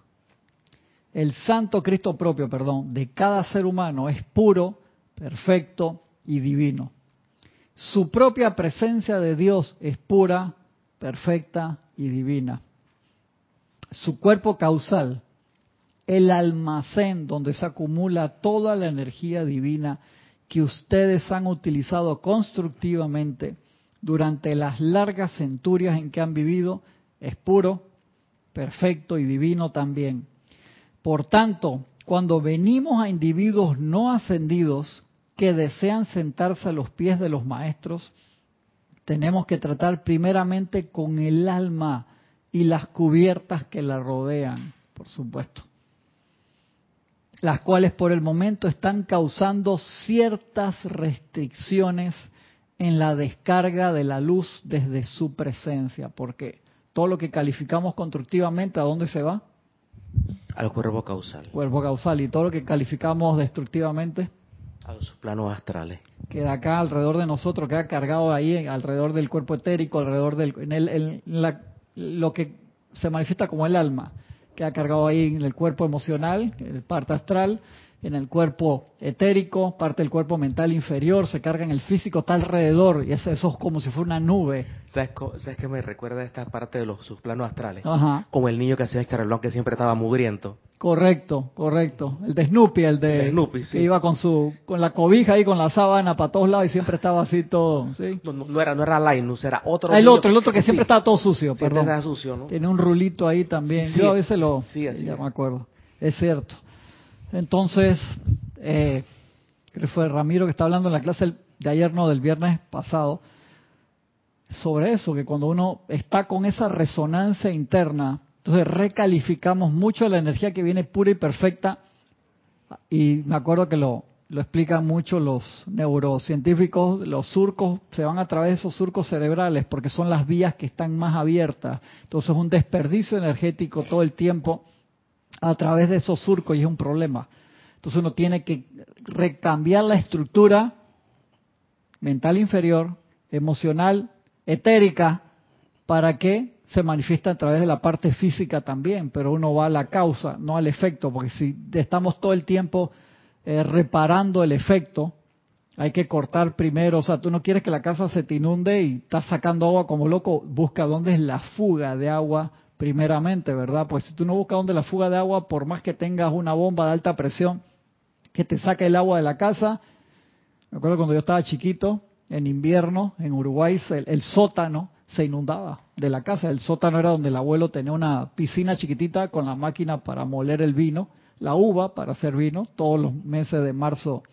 El santo Cristo propio, perdón, de cada ser humano es puro, perfecto y divino. Su propia presencia de Dios es pura, perfecta y divina. Su cuerpo causal, el almacén donde se acumula toda la energía divina que ustedes han utilizado constructivamente durante las largas centurias en que han vivido, es puro, perfecto y divino también. Por tanto, cuando venimos a individuos no ascendidos que desean sentarse a los pies de los maestros, tenemos que tratar primeramente con el alma y las cubiertas que la rodean, por supuesto, las cuales por el momento están causando ciertas restricciones en la descarga de la luz desde su presencia, porque todo lo que calificamos constructivamente, ¿a dónde se va? Al cuerpo causal. Cuerpo causal. ¿Y todo lo que calificamos destructivamente? A los planos astrales. Queda acá alrededor de nosotros, queda cargado ahí, alrededor del cuerpo etérico, alrededor del... En el, la, lo que se manifiesta como el alma, queda cargado ahí en el cuerpo emocional, el parte astral, en el cuerpo etérico, parte del cuerpo mental inferior, se carga en el físico, está alrededor, y eso, es como si fuera una nube. ¿Sabes, ¿Sabes qué me recuerda esta parte de los sus planos astrales? Ajá. Como el niño que hacía este reloj que siempre estaba mugriento. Correcto, correcto. El de Snoopy, el de, Snoopy, sí. iba con su con la cobija y con la sábana para todos lados y siempre estaba así todo, ¿sí? No, era no era Linus, era otro. Ah, el otro, el otro que siempre estaba todo sucio, perdón. Estaba sucio, ¿no? Tiene un rulito ahí también. Yo a veces lo sí, así ya me acuerdo. Es cierto. Entonces, eh, creo que fue Ramiro que está hablando en la clase de ayer, no, del viernes pasado, sobre eso, que cuando uno está con esa resonancia interna, entonces recalificamos mucho la energía que viene pura y perfecta, y me acuerdo que lo, lo explican mucho los neurocientíficos, los surcos se van a través de esos surcos cerebrales porque son las vías que están más abiertas. Entonces es un desperdicio energético todo el tiempo a través de esos surcos y es un problema. Entonces uno tiene que recambiar la estructura mental inferior, emocional, etérica, para que se manifieste a través de la parte física también, pero uno va a la causa, no al efecto, porque si estamos todo el tiempo eh, reparando el efecto, hay que cortar primero, o sea, tú no quieres que la casa se te inunde y estás sacando agua como loco, busca dónde es la fuga de agua primeramente, ¿verdad? Pues si tú no buscas dónde la fuga de agua, por más que tengas una bomba de alta presión que te saque el agua de la casa, me acuerdo cuando yo estaba chiquito, en invierno, en Uruguay, el, sótano se inundaba de la casa. El sótano era donde el abuelo tenía una piscina chiquitita con la máquina para moler el vino, la uva para hacer vino. Todos los meses de marzo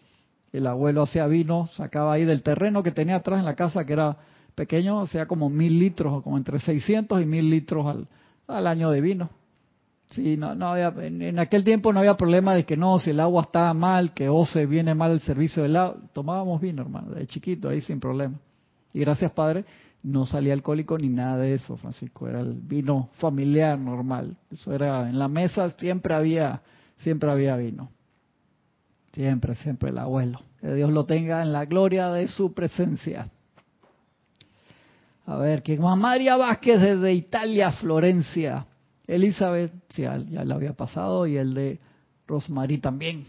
el abuelo hacía vino, sacaba ahí del terreno que tenía atrás en la casa, que era pequeño, hacía como mil litros, como entre 600 y mil litros al, al año de vino. Sí, no, no había, en, aquel tiempo no había problema de que no, si el agua estaba mal, que o se viene mal el servicio del agua. Tomábamos vino, hermano, de chiquito, ahí sin problema. Y gracias, Padre, no salía alcohólico ni nada de eso, Francisco. Era el vino familiar normal. Eso era, en la mesa siempre había, siempre había vino. Siempre, siempre el abuelo. Que Dios lo tenga en la gloria de su presencia. A ver, que María Vázquez desde Italia, Florencia. Elizabeth, sí, ya le había pasado, y el de Rosmarie también.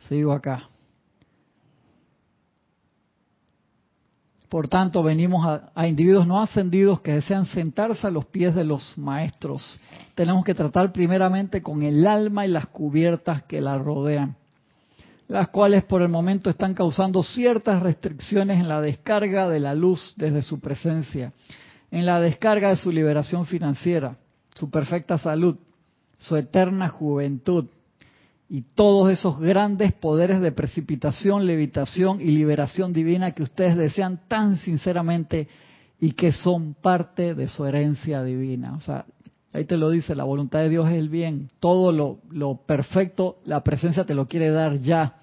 Sigo acá. Por tanto, venimos a, a, individuos no ascendidos que desean sentarse a los pies de los maestros. Tenemos que tratar primeramente con el alma y las cubiertas que la rodean las cuales por el momento están causando ciertas restricciones en la descarga de la luz desde su presencia, en la descarga de su liberación financiera, su perfecta salud, su eterna juventud y todos esos grandes poderes de precipitación, levitación y liberación divina que ustedes desean tan sinceramente y que son parte de su herencia divina. O sea, ahí te lo dice, la voluntad de Dios es el bien, todo lo, lo perfecto, la presencia te lo quiere dar ya,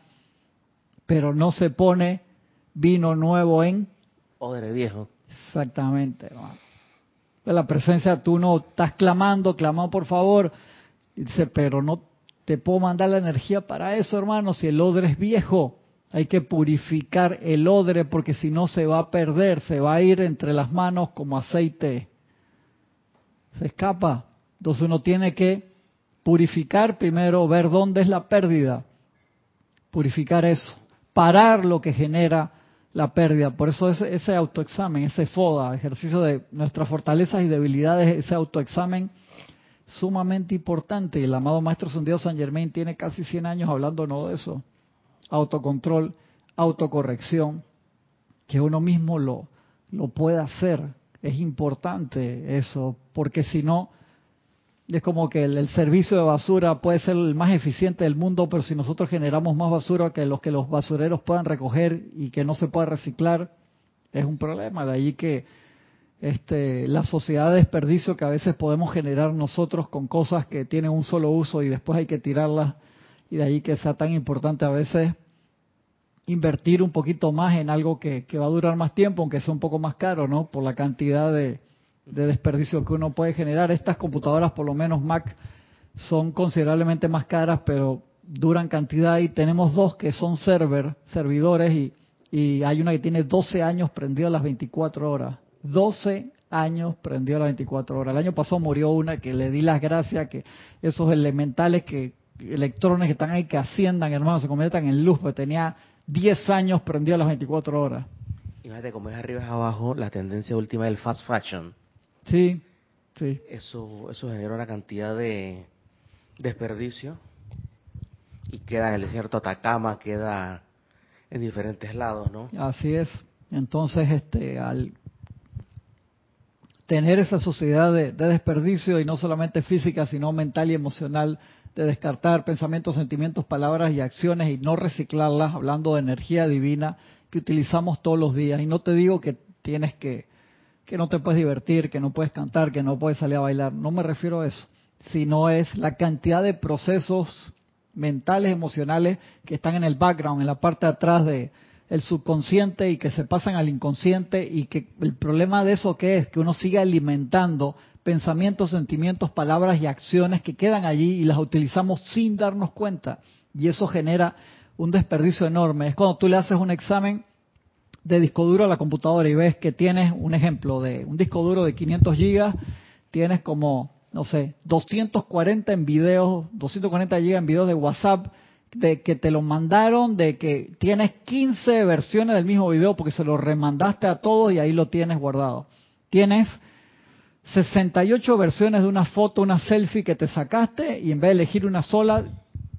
pero no se pone vino nuevo en... Odre viejo. Exactamente. Hermano. La presencia, tú no estás clamando, clamando por favor, dice, pero no te puedo mandar la energía para eso, hermano, si el odre es viejo. Hay que purificar el odre porque si no se va a perder, se va a ir entre las manos como aceite. Se escapa. Entonces uno tiene que purificar primero, ver dónde es la pérdida. Purificar eso. Parar lo que genera la pérdida. Por eso ese, ese autoexamen, ese FODA, ejercicio de nuestras fortalezas y debilidades, ese autoexamen sumamente importante. El amado Maestro Sendido San Germain tiene casi 100 años hablando no de eso. Autocontrol, autocorrección, que uno mismo lo, lo pueda hacer. Es importante eso, porque si no, es como que el, servicio de basura puede ser el más eficiente del mundo, pero si nosotros generamos más basura que los que los basureros puedan recoger y que no se pueda reciclar, es un problema. De ahí que este, la sociedad de desperdicio que a veces podemos generar nosotros con cosas que tienen un solo uso y después hay que tirarlas y de ahí que sea tan importante a veces invertir un poquito más en algo que, que va a durar más tiempo, aunque sea un poco más caro, ¿no? Por la cantidad de, de desperdicio que uno puede generar. Estas computadoras, por lo menos Mac, son considerablemente más caras, pero duran cantidad y tenemos dos que son server, servidores y, y hay una que tiene 12 años prendida las 24 horas. 12 años prendió a las 24 horas. El año pasado murió una que le di las gracias que esos elementales que electrones que están ahí que asciendan, hermano, se conviertan en luz, porque tenía 10 años prendido a las 24 horas. Imagínate cómo es arriba y abajo la tendencia última del fast fashion. Sí, sí. Eso, eso genera una cantidad de desperdicio y queda en el desierto Atacama, queda en diferentes lados, ¿no? Así es. Entonces, este, al tener esa sociedad de, de, desperdicio y no solamente física, sino mental y emocional, de descartar pensamientos, sentimientos, palabras y acciones y no reciclarlas, hablando de energía divina que utilizamos todos los días. Y no te digo que tienes que, que no te puedes divertir, que no puedes cantar, que no puedes salir a bailar, no me refiero a eso, sino es la cantidad de procesos mentales, emocionales que están en el background, en la parte de atrás de, el subconsciente y que se pasan al inconsciente y que el problema de eso que es que uno sigue alimentando pensamientos, sentimientos, palabras y acciones que quedan allí y las utilizamos sin darnos cuenta y eso genera un desperdicio enorme. Es cuando tú le haces un examen de disco duro a la computadora y ves que tienes un ejemplo de un disco duro de 500 gigas, tienes como, no sé, 240 en videos, 240 gigas en videos de WhatsApp, de que te lo mandaron, de que tienes 15 versiones del mismo video porque se lo remandaste a todos y ahí lo tienes guardado. Tienes 68 versiones de una foto, una selfie que te sacaste y en vez de elegir una sola,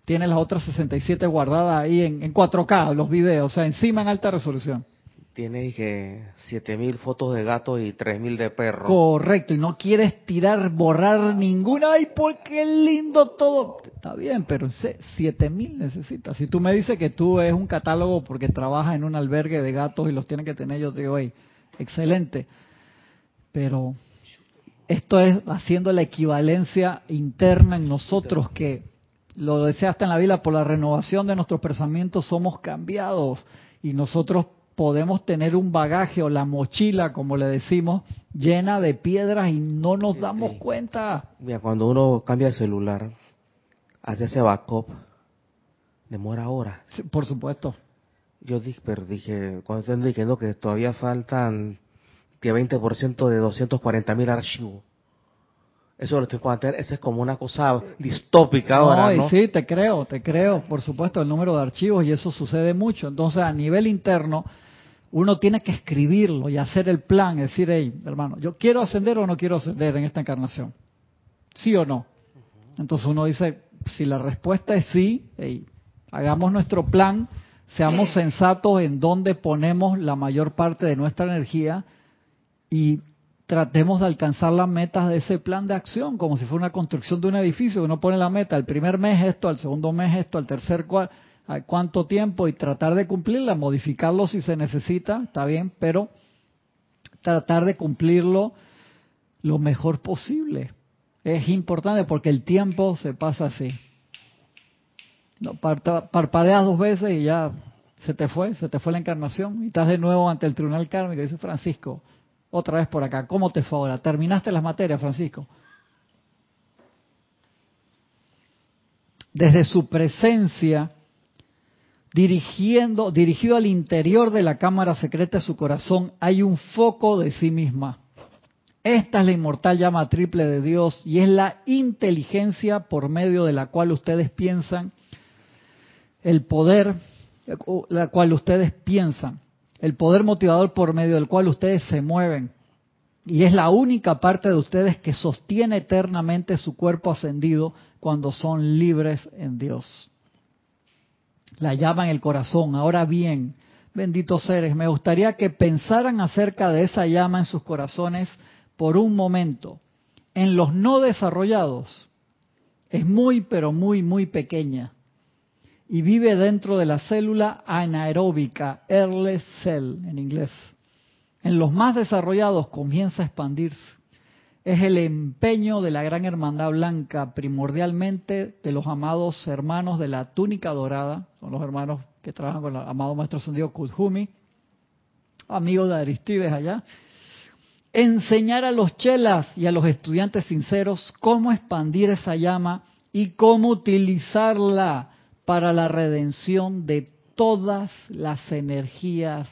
tienes las otras 67 guardadas ahí en, en 4K, los videos, o sea, encima en alta resolución. Tiene que 7000 fotos de gato y 3000 de perro. Correcto, y no quieres tirar, borrar ninguna. Ay, pues qué lindo todo. Está bien, pero 7000 necesitas. Si tú me dices que tú es un catálogo porque trabajas en un albergue de gatos y los tienes que tener, yo te digo, hey, excelente. Pero esto es haciendo la equivalencia interna en nosotros que lo deseaste en la vida por la renovación de nuestros pensamientos somos cambiados y nosotros podemos tener un bagaje o la mochila, como le decimos, llena de piedras y no nos damos cuenta. Mira, cuando uno cambia el celular, hace ese backup, demora horas. Sí, por supuesto. Yo dije, pero dije, cuando estoy diciendo que todavía faltan que 20% de 240 mil archivos. Eso lo estoy contando, eso es como una cosa distópica no, ahora, ¿no? Sí, te creo, te creo, por supuesto, el número de archivos y eso sucede mucho. Entonces, a nivel interno, uno tiene que escribirlo y hacer el plan, decir, hey, hermano, yo quiero ascender o no quiero ascender en esta encarnación. ¿Sí o no? Entonces uno dice, si la respuesta es sí, hey, hagamos nuestro plan, seamos sensatos en dónde ponemos la mayor parte de nuestra energía y tratemos de alcanzar las metas de ese plan de acción, como si fuera una construcción de un edificio. Uno pone la meta, el primer mes esto, al segundo mes esto, al tercer cual, cuánto tiempo y tratar de cumplirla, modificarlo si se necesita, está bien, pero tratar de cumplirlo lo mejor posible. Es importante porque el tiempo se pasa así. No, parpadeas dos veces y ya se te fue, se te fue la encarnación y estás de nuevo ante el tribunal kármico. Dice Francisco, otra vez por acá, ¿cómo te fue ahora? ¿Terminaste las materias, Francisco? Desde su presencia, dirigiendo, dirigido al interior de la cámara secreta de su corazón, hay un foco de sí misma. Esta es la inmortal llama triple de Dios y es la inteligencia por medio de la cual ustedes piensan el poder, la cual ustedes piensan, el poder motivador por medio del cual ustedes se mueven. Y es la única parte de ustedes que sostiene eternamente su cuerpo ascendido cuando son libres en Dios. La llama en el corazón. Ahora bien, benditos seres, me gustaría que pensaran acerca de esa llama en sus corazones por un momento. En los no desarrollados es muy, pero muy, muy pequeña y vive dentro de la célula anaeróbica, early cell en inglés. En los más desarrollados comienza a expandirse. Es el empeño de la gran hermandad blanca, primordialmente de los amados hermanos de la túnica dorada, son los hermanos que trabajan con el amado Maestro Ascendido Kudhumi, amigos de Aristides allá, enseñar a los chelas y a los estudiantes sinceros cómo expandir esa llama y cómo utilizarla para la redención de todas las energías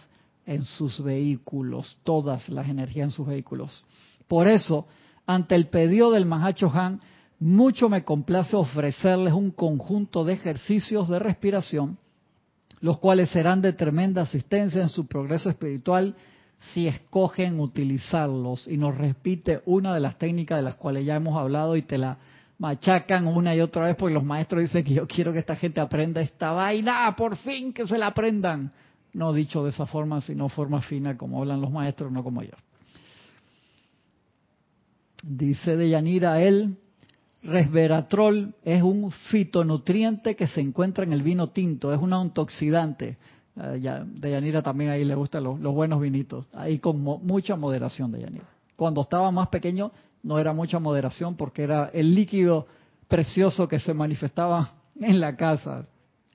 en sus vehículos, todas las energías en sus vehículos. Por eso, ante el pedido del Mahacho Han, mucho me complace ofrecerles un conjunto de ejercicios de respiración, los cuales serán de tremenda asistencia en su progreso espiritual si escogen utilizarlos. Y nos repite una de las técnicas de las cuales ya hemos hablado y te la machacan una y otra vez porque los maestros dicen que yo quiero que esta gente aprenda esta vaina, por fin que se la aprendan. No dicho de esa forma, sino forma fina como hablan los maestros, no como yo. Dice de Yanira, el resveratrol es un fitonutriente que se encuentra en el vino tinto, es un antioxidante. Eh, de Yanira también ahí le gustan los, los buenos vinitos, ahí con mucha moderación de Yanira. Cuando estaba más pequeño no era mucha moderación porque era el líquido precioso que se manifestaba en la casa,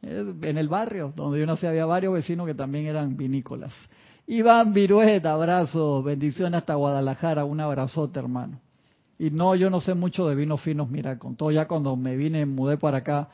eh, en el barrio, donde yo nací había varios vecinos que también eran vinícolas. Iván Virueta, abrazo, bendiciones hasta Guadalajara, un abrazote hermano. Y no, yo no sé mucho de vinos finos, mira, con todo ya cuando me vine, mudé para acá,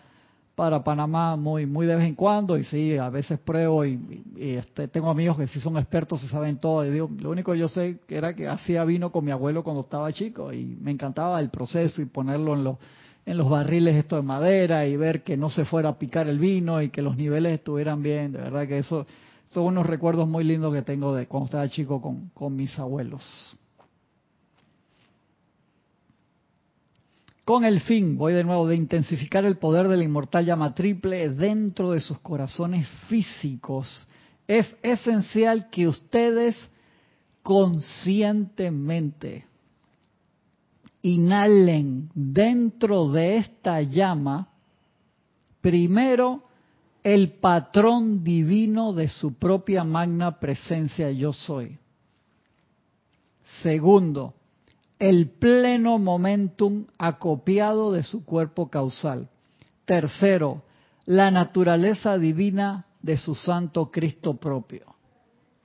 para Panamá muy muy de vez en cuando y sí, a veces pruebo y, este, tengo amigos que sí son expertos, se saben todo. Y digo, lo único que yo sé era que hacía vino con mi abuelo cuando estaba chico y me encantaba el proceso y ponerlo en los en los barriles esto de madera y ver que no se fuera a picar el vino y que los niveles estuvieran bien. De verdad que eso son unos recuerdos muy lindos que tengo de cuando estaba chico con, con mis abuelos. Con el fin, voy de nuevo, de intensificar el poder de la inmortal llama triple dentro de sus corazones físicos, es esencial que ustedes conscientemente inhalen dentro de esta llama primero el patrón divino de su propia magna presencia yo soy. Segundo, el pleno momentum acopiado de su cuerpo causal. Tercero, la naturaleza divina de su santo Cristo propio.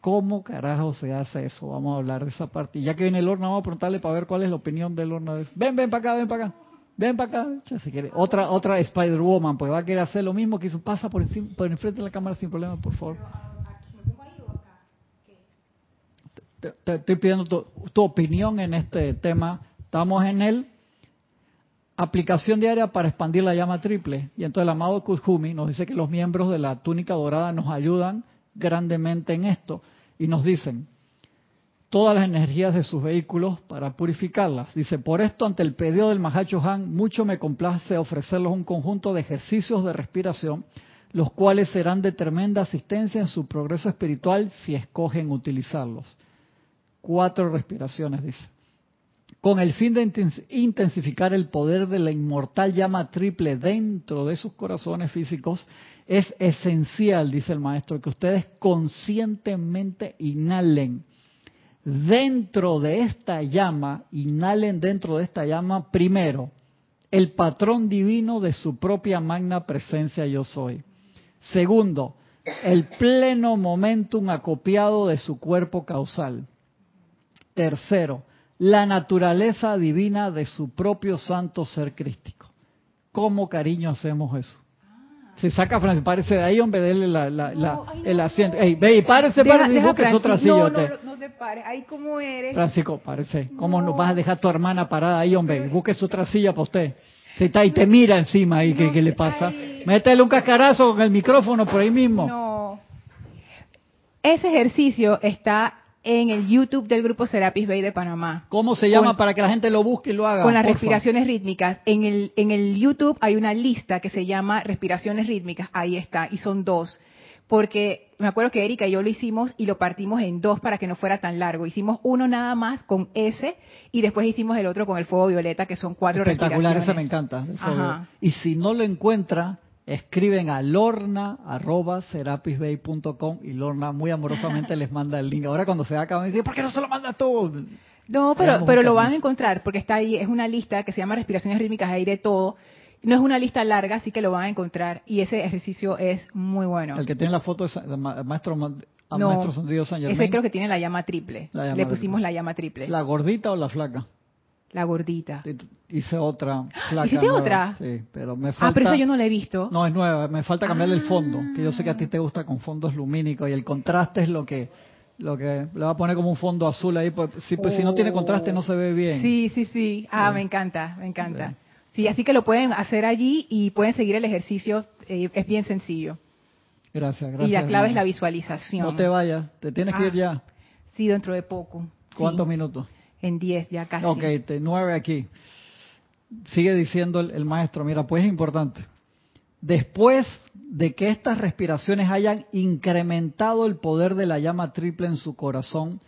¿Cómo carajo se hace eso? Vamos a hablar de esa parte. Y ya que viene el horno, vamos a preguntarle para ver cuál es la opinión del horno. Ven, ven para acá, ven para acá. Ven para acá. Otra, otra Spider-Woman, pues va a querer hacer lo mismo que hizo. Pasa por, encima, por enfrente de la cámara sin problema, por favor. Te, estoy pidiendo tu, opinión en este tema. Estamos en el aplicación diaria para expandir la llama triple. Y entonces el amado Kuzhumi nos dice que los miembros de la túnica dorada nos ayudan grandemente en esto. Y nos dicen todas las energías de sus vehículos para purificarlas. Dice, por esto ante el pedido del Mahacho Han, mucho me complace ofrecerles un conjunto de ejercicios de respiración, los cuales serán de tremenda asistencia en su progreso espiritual si escogen utilizarlos cuatro respiraciones, dice. con el fin de intensificar el poder de la inmortal llama triple dentro de sus corazones físicos, es esencial, dice el maestro, que ustedes conscientemente inhalen dentro de esta llama, inhalen dentro de esta llama primero el patrón divino de su propia magna presencia yo soy. Segundo, el pleno momentum acopiado de su cuerpo causal. Tercero, la naturaleza divina de su propio santo ser crístico. ¿Cómo cariño hacemos eso? Se saca Francisco, párese de ahí, hombre, dele la, la, el asiento. Ey, ve y párese, párese, busque otra silla. No, no, no te pares, ahí como eres. Francisco, párese. ¿Cómo no. vas a dejar a tu hermana parada ahí, hombre? Busque otra silla para usted. Se está y te mira encima ahí, ¿qué, le pasa? Métele un cascarazo con el micrófono por ahí mismo. No. Ese ejercicio está en el YouTube del grupo Serapis Bay de Panamá. ¿Cómo se llama para que la gente lo busque y lo haga? Con las respiraciones rítmicas. En el, en el YouTube hay una lista que se llama respiraciones rítmicas. Ahí está. Y son dos porque me acuerdo que Erika y yo lo hicimos y lo partimos en dos para que no fuera tan largo. Hicimos uno nada más con ese y después hicimos el otro con el fuego violeta, que son cuatro Espectacular, ese me encanta. Y si no lo encuentra, escriben a lorna.serapisbay.com y Lorna muy amorosamente les manda el link. Ahora cuando se acaba, me dice, ¿por qué no se lo manda tú? No, pero, pero lo van a encontrar porque está ahí, es una lista que se llama respiraciones rítmicas, ahí de todo no es una lista larga, así que lo van a encontrar y ese ejercicio es muy bueno. El que tiene la foto es maestro, maestro Sandrío San Ese creo que tiene la llama triple. Le pusimos la llama triple. ¿La gordita o la flaca? La gordita. Hice otra flaca. ¿Hiciste otra? Sí, pero me falta... Ah, pero eso yo no la he visto. No, es nueva. Me falta cambiarle el fondo, que yo sé que a ti te gusta con fondos lumínicos y el contraste es lo que lo que le va a poner como un fondo azul ahí, pues si, pues, si no tiene contraste no se ve bien. Sí, sí, sí. Ah, me encanta, me encanta. Sí, así que lo pueden hacer allí y pueden seguir el ejercicio, eh, es bien sencillo. Gracias, gracias. Y la clave es la visualización. No te vayas, te tienes que ir ah, ya. Sí, dentro de poco. ¿Cuántos minutos? En diez, ya casi. Ok, te, nueve aquí. Sigue diciendo el, el maestro, mira, pues es importante. Después de que estas respiraciones hayan incrementado el poder de la llama triple en su corazón,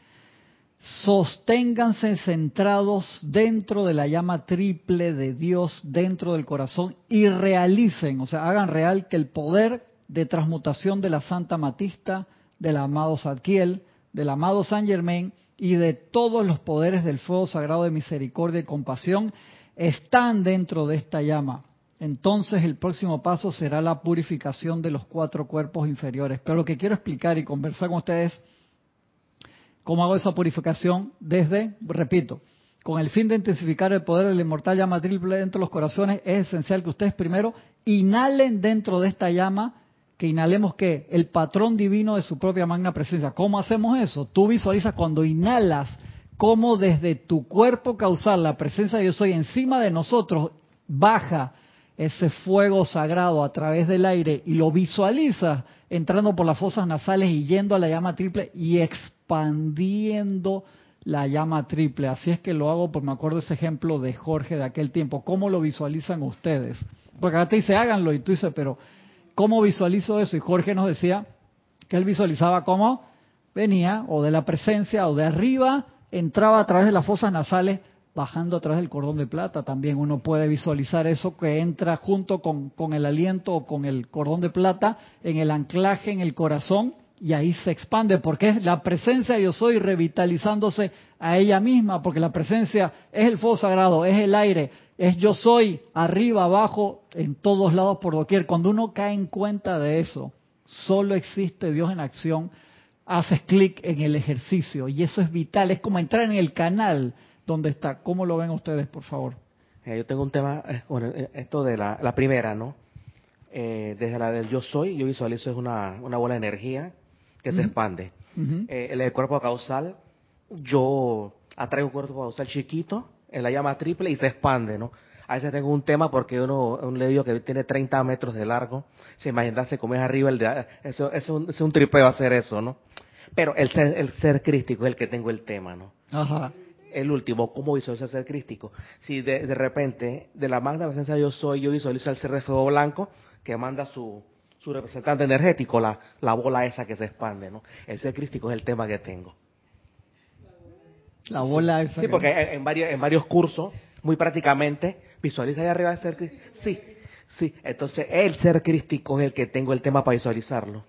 sosténganse centrados dentro de la llama triple de Dios dentro del corazón y realicen, o sea, hagan real que el poder de transmutación de la Santa Matista, del amado Zadkiel, del amado San Germain y de todos los poderes del fuego sagrado de misericordia y compasión están dentro de esta llama. Entonces el próximo paso será la purificación de los cuatro cuerpos inferiores. Pero lo que quiero explicar y conversar con ustedes ¿Cómo hago esa purificación? Desde, repito, con el fin de intensificar el poder de la inmortal llama triple dentro de los corazones, es esencial que ustedes primero inhalen dentro de esta llama, que inhalemos que el patrón divino de su propia magna presencia. ¿Cómo hacemos eso? Tú visualizas cuando inhalas cómo desde tu cuerpo causal la presencia de yo soy encima de nosotros baja ese fuego sagrado a través del aire y lo visualizas entrando por las fosas nasales y yendo a la llama triple y expandiendo la llama triple. Así es que lo hago, porque me acuerdo ese ejemplo de Jorge de aquel tiempo. ¿Cómo lo visualizan ustedes? Porque acá te dice háganlo y tú dices, pero ¿cómo visualizo eso? Y Jorge nos decía que él visualizaba cómo venía o de la presencia o de arriba, entraba a través de las fosas nasales, bajando a través del cordón de plata. También uno puede visualizar eso que entra junto con, con el aliento o con el cordón de plata en el anclaje en el corazón y ahí se expande porque es la presencia yo soy revitalizándose a ella misma, porque la presencia es el fuego sagrado, es el aire, es yo soy arriba, abajo, en todos lados, por doquier. Cuando uno cae en cuenta de eso, solo existe Dios en acción, haces clic en el ejercicio y eso es vital, es como entrar en el canal donde está. ¿Cómo lo ven ustedes, por favor? Eh, yo tengo un tema con eh, esto de la, la primera, ¿no? Eh, desde la del yo soy, yo visualizo es una, una bola de energía que se expande. Eh, el, cuerpo causal, yo atraigo un cuerpo causal chiquito, en la llama triple y se expande, ¿no? A veces tengo un tema porque uno, un ledio que tiene 30 metros de largo, se imaginarse como es arriba, el de, eso, es, un, es un tripeo hacer eso, ¿no? Pero el ser, el ser crístico es el que tengo el tema, ¿no? Ajá. El último, ¿cómo visualizo el ser crístico? Si de, de repente, de la magna presencia yo soy, yo visualizo el ser de fuego blanco que manda su, su representante energético, la, la bola esa que se expande, ¿no? El ser crístico es el tema que tengo. La bola esa. Sí, que- porque en, en varios, en varios cursos, muy prácticamente, visualiza ahí arriba el ser crístico. Sí, sí. Entonces, el ser crístico es el que tengo el tema para visualizarlo.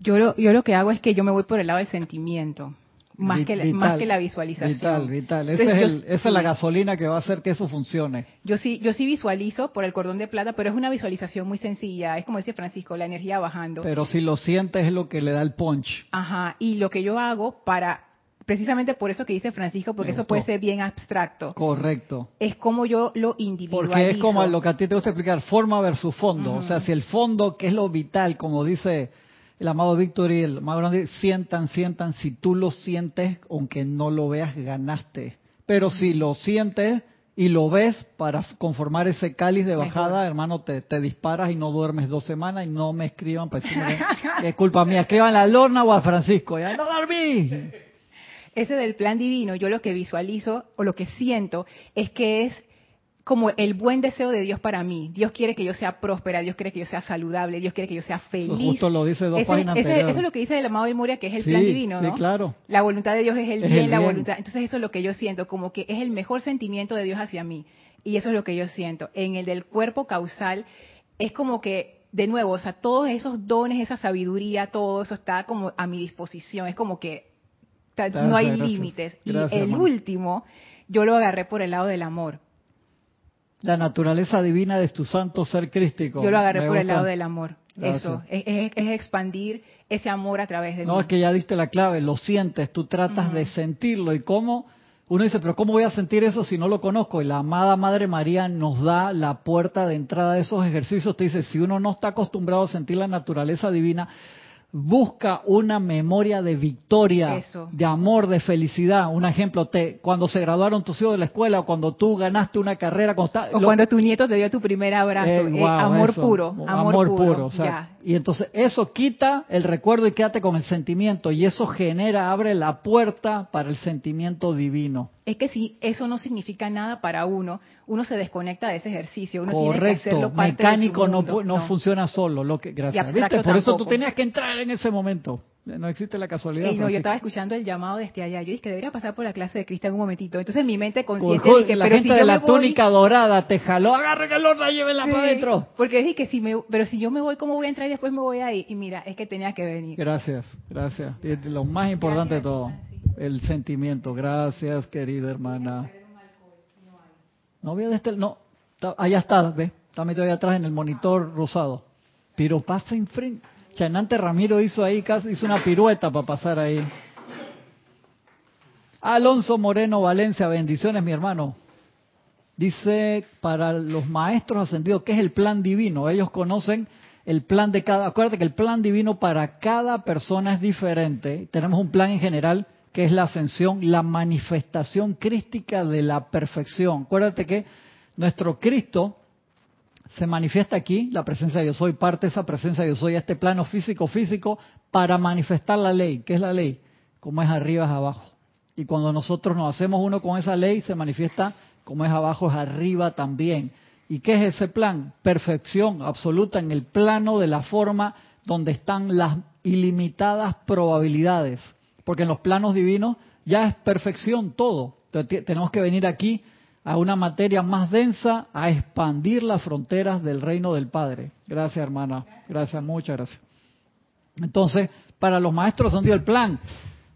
Yo lo, yo lo que hago es que yo me voy por el lado del sentimiento, más, Vi- que, la, vital, más que la visualización. Vital, vital. Ese Entonces, es yo- el- esa es la sí. gasolina que va a hacer que eso funcione. Yo sí, yo sí visualizo por el cordón de plata, pero es una visualización muy sencilla. Es como dice Francisco, la energía bajando. Pero si lo sientes es lo que le da el punch. Ajá. Y lo que yo hago para, precisamente por eso que dice Francisco, porque eso puede ser bien abstracto, Correcto. es como yo lo individualizo. Porque es como lo que a ti te gusta explicar, forma versus fondo. Ujú. O sea, si el fondo, que es lo vital, como dice el amado Víctor y el amado Grande, sientan, sientan, si tú lo sientes, aunque no lo veas, ganaste. Pero si lo sientes y lo ves para conformar ese cáliz de bajada, Mejor. hermano, te, te disparas y no duermes dos semanas y no me escriban para decirme que, que es culpa mía. Escriban a Lorna o a Francisco. Ya no dormí. Ese del plan divino, yo lo que visualizo o lo que siento es que es como el buen deseo de Dios para mí. Dios quiere que yo sea próspera, Dios quiere que yo sea saludable, Dios quiere que yo sea feliz. Eso justo lo dice dos Ese- páginas ese-. Eso es lo que dice el amado de Moria, que es el Sí, plan divino, sí, ¿no? claro. La voluntad de Dios es el Es bien, la voluntad. Entonces eso es lo que yo siento, como que es el mejor sentimiento de Dios hacia mí. Y eso es lo que yo siento. En el del cuerpo causal es como que, de nuevo, o sea, todos esos dones, esa sabiduría, todo eso está como a mi disposición. Es como que no hay gracias. límites. Y el último, yo lo agarré por el lado del amor. La naturaleza divina de tu santo ser crístico. Yo lo agarré Me por el lado del amor. Gracias. Eso, es, es- es expandir ese amor a través de No, mí. es que ya diste la clave, lo sientes, tú tratas de sentirlo. ¿Y cómo? Uno dice, pero ¿cómo voy a sentir eso si no lo conozco? Y la amada Madre María nos da la puerta de entrada a esos ejercicios. Te dice, si uno no está acostumbrado a sentir la naturaleza divina, busca una memoria de victoria, Eso. de amor, de felicidad. Un ejemplo, te, cuando se graduaron tus hijos de la escuela, o cuando tú ganaste una carrera, cuando está- O lo- cuando tu nieto te dio tu primer abrazo. eh, eh, wow, amor eso. puro. Amor, puro. o sea, y entonces eso quita el recuerdo y quédate con el sentimiento y eso genera, abre la puerta para el sentimiento divino. Es que si eso no significa nada para uno, uno se desconecta de ese ejercicio. Uno tiene que Correcto, hacerlo parte de su mecánico no, no funciona solo, lo que gracias. ¿Viste? Por eso tú tenías que entrar en ese momento. No existe la casualidad. Ey, no, yo estaba escuchando el llamado desde allá. Yo dije que debería pasar por la clase de Cristian un momentito. Entonces mi mente consciente dije, la pero gente si de la voy- túnica dorada te jaló, agarre calor, la llévenla Sí, para adentro. Porque dije que si me, pero si yo me voy, ¿cómo voy a entrar y después me voy a ir? Y mira, es que tenía que venir. Gracias, gracias. Y lo más importante de todo, el sentimiento. Gracias, querida hermana. No veo de este, no, allá está, ve, está metido ahí atrás en el monitor rosado. Pero pasa enfrente. Chanante Ramiro hizo ahí, casi hizo una pirueta para pasar ahí. Alonso Moreno Valencia, bendiciones mi hermano. Dice, para los maestros ascendidos, ¿qué es el plan divino? Ellos conocen el plan de cada... Acuérdate que el plan divino para cada persona es diferente. Tenemos un plan en general que es la ascensión, la manifestación crística de la perfección. Acuérdate que nuestro Cristo se manifiesta aquí, la presencia de yo soy, parte de esa presencia de yo soy, este plano físico, físico, para manifestar la ley. ¿Qué es la ley? Como es arriba es abajo. Y cuando nosotros nos hacemos uno con esa ley, se manifiesta como es abajo es arriba también. ¿Y qué es ese plan? Perfección absoluta en el plano de la forma donde están las ilimitadas probabilidades. Porque en los planos divinos ya es perfección todo. Entonces, tenemos que venir aquí a una materia más densa, a expandir las fronteras del reino del Padre. Gracias, hermana. Gracias, muchas gracias. Entonces, para los maestros son dio el plan.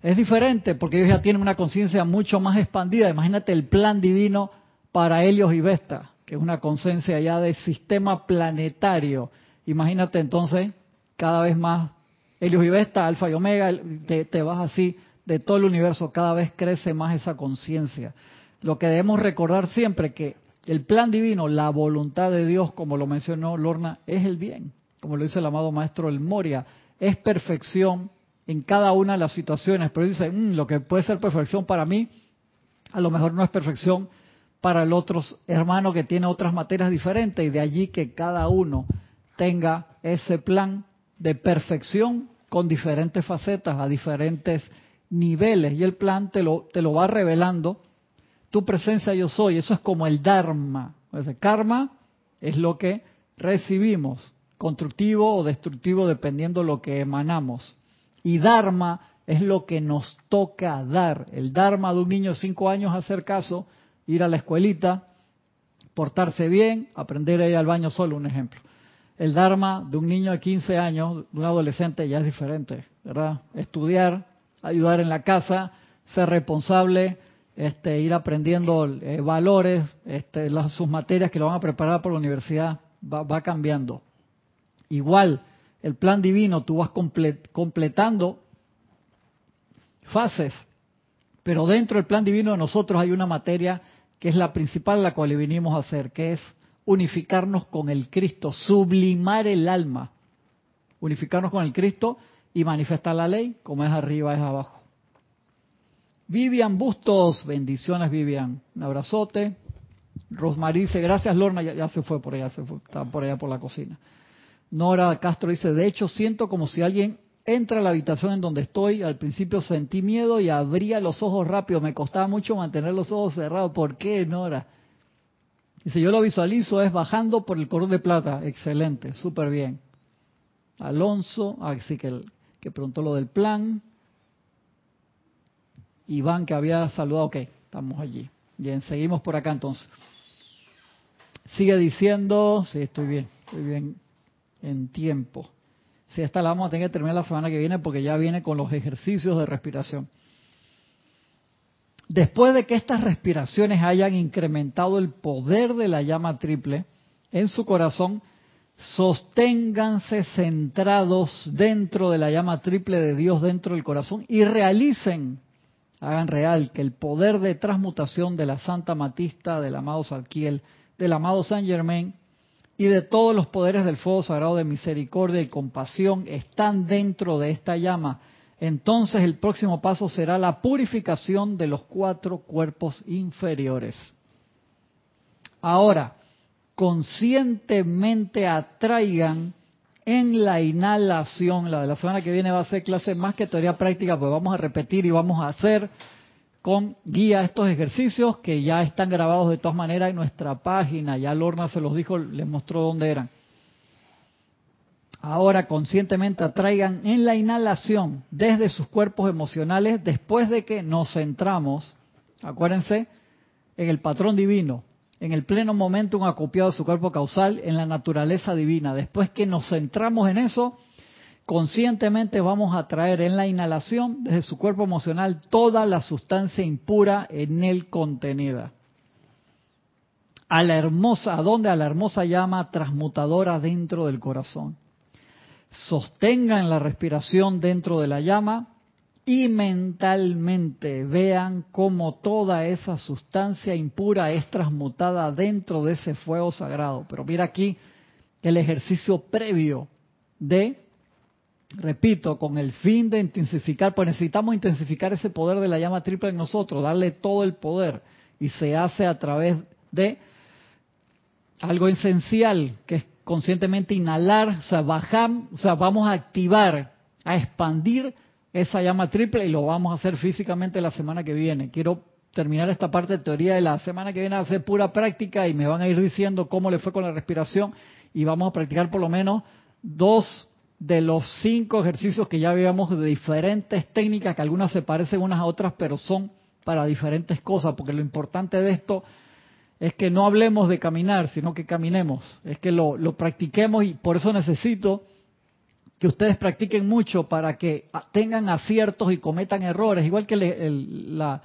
Es diferente porque ellos ya tienen una conciencia mucho más expandida. Imagínate el plan divino para Helios y Vesta, que es una conciencia ya de sistema planetario. Imagínate entonces cada vez más Helios y Vesta, Alfa y Omega, te, te vas así de todo el universo, cada vez crece más esa conciencia. Lo que debemos recordar siempre que el plan divino, la voluntad de Dios, como lo mencionó Lorna, es el bien, como lo dice el amado maestro El Moria, es perfección en cada una de las situaciones, pero dice, "Mm, lo que puede ser perfección para mí, a lo mejor no es perfección para el otro hermano que tiene otras materias diferentes y de allí que cada uno tenga ese plan de perfección con diferentes facetas, a diferentes niveles y el plan te lo, te lo va revelando. Tu presencia yo soy, eso es como el Dharma. Ese karma es lo que recibimos, constructivo o destructivo dependiendo lo que emanamos. Y Dharma es lo que nos toca dar. El Dharma de un niño de 5 años hacer caso, ir a la escuelita, portarse bien, aprender a ir al baño solo, un ejemplo. El Dharma de un niño de 15 años, de un adolescente, ya es diferente, ¿verdad? Estudiar, ayudar en la casa, ser responsable, este, ir aprendiendo eh, valores, este, las, sus materias que lo van a preparar por la universidad, va, cambiando. Igual, el plan divino, tú vas completando fases, pero dentro del plan divino de nosotros hay una materia que es la principal la cual vinimos a hacer, que es unificarnos con el Cristo, sublimar el alma, unificarnos con el Cristo y manifestar la ley, como es arriba es abajo. Vivian Bustos, bendiciones Vivian, un abrazote. Rosmarie dice, gracias Lorna, ya, se fue por allá, se fue, está por allá por la cocina. Nora Castro dice, de hecho siento como si alguien entra a la habitación en donde estoy, al principio sentí miedo y abría los ojos rápido, me costaba mucho mantener los ojos cerrados. ¿Por qué, Nora? Dice, yo lo visualizo es bajando por el color de plata. Excelente, súper bien. Alonso, así ah, que, preguntó lo del plan. Iván que había saludado, ok, estamos allí. Bien, seguimos por acá entonces. Sigue diciendo, sí, estoy bien, estoy bien en tiempo. Si esta la vamos a tener que terminar la semana que viene porque ya viene con los ejercicios de respiración. Después de que estas respiraciones hayan incrementado el poder de la llama triple en su corazón, sosténganse centrados dentro de la llama triple de Dios dentro del corazón y realicen, hagan real, que el poder de transmutación de la Santa Matista, del amado Salquiel, del amado San Germain y de todos los poderes del fuego sagrado de misericordia y compasión están dentro de esta llama. Entonces el próximo paso será la purificación de los cuatro cuerpos inferiores. Ahora, conscientemente atraigan en la inhalación, la de la semana que viene va a ser clase más que teoría práctica, pues vamos a repetir y vamos a hacer con guía estos ejercicios que ya están grabados de todas maneras en nuestra página. Ya Lorna se los dijo, les mostró dónde eran. Ahora conscientemente atraigan en la inhalación desde sus cuerpos emocionales después de que nos centramos, acuérdense, en el patrón divino, en el pleno momento un acopiado de su cuerpo causal, en la naturaleza divina. Después que nos centramos en eso, conscientemente vamos a traer en la inhalación desde su cuerpo emocional toda la sustancia impura en él contenida. A la hermosa, ¿a dónde? A la hermosa llama transmutadora dentro del corazón. Sostengan la respiración dentro de la llama y mentalmente vean cómo toda esa sustancia impura es transmutada dentro de ese fuego sagrado. Pero mira aquí el ejercicio previo de repito, con el fin de intensificar, pues necesitamos intensificar ese poder de la llama triple en nosotros, darle todo el poder, y se hace a través de algo esencial, que es conscientemente inhalar, o sea, bajar, o sea, vamos a activar, a expandir esa llama triple y lo vamos a hacer físicamente la semana que viene. Quiero terminar esta parte de teoría de la semana que viene a hacer pura práctica y me van a ir diciendo cómo le fue con la respiración y vamos a practicar por lo menos dos de los cinco ejercicios que ya veíamos de diferentes técnicas, que algunas se parecen unas a otras, pero son para diferentes cosas, porque lo importante de esto es que no hablemos de caminar, sino que caminemos, es que lo, practiquemos y por eso necesito que ustedes practiquen mucho para que tengan aciertos y cometan errores, igual que la,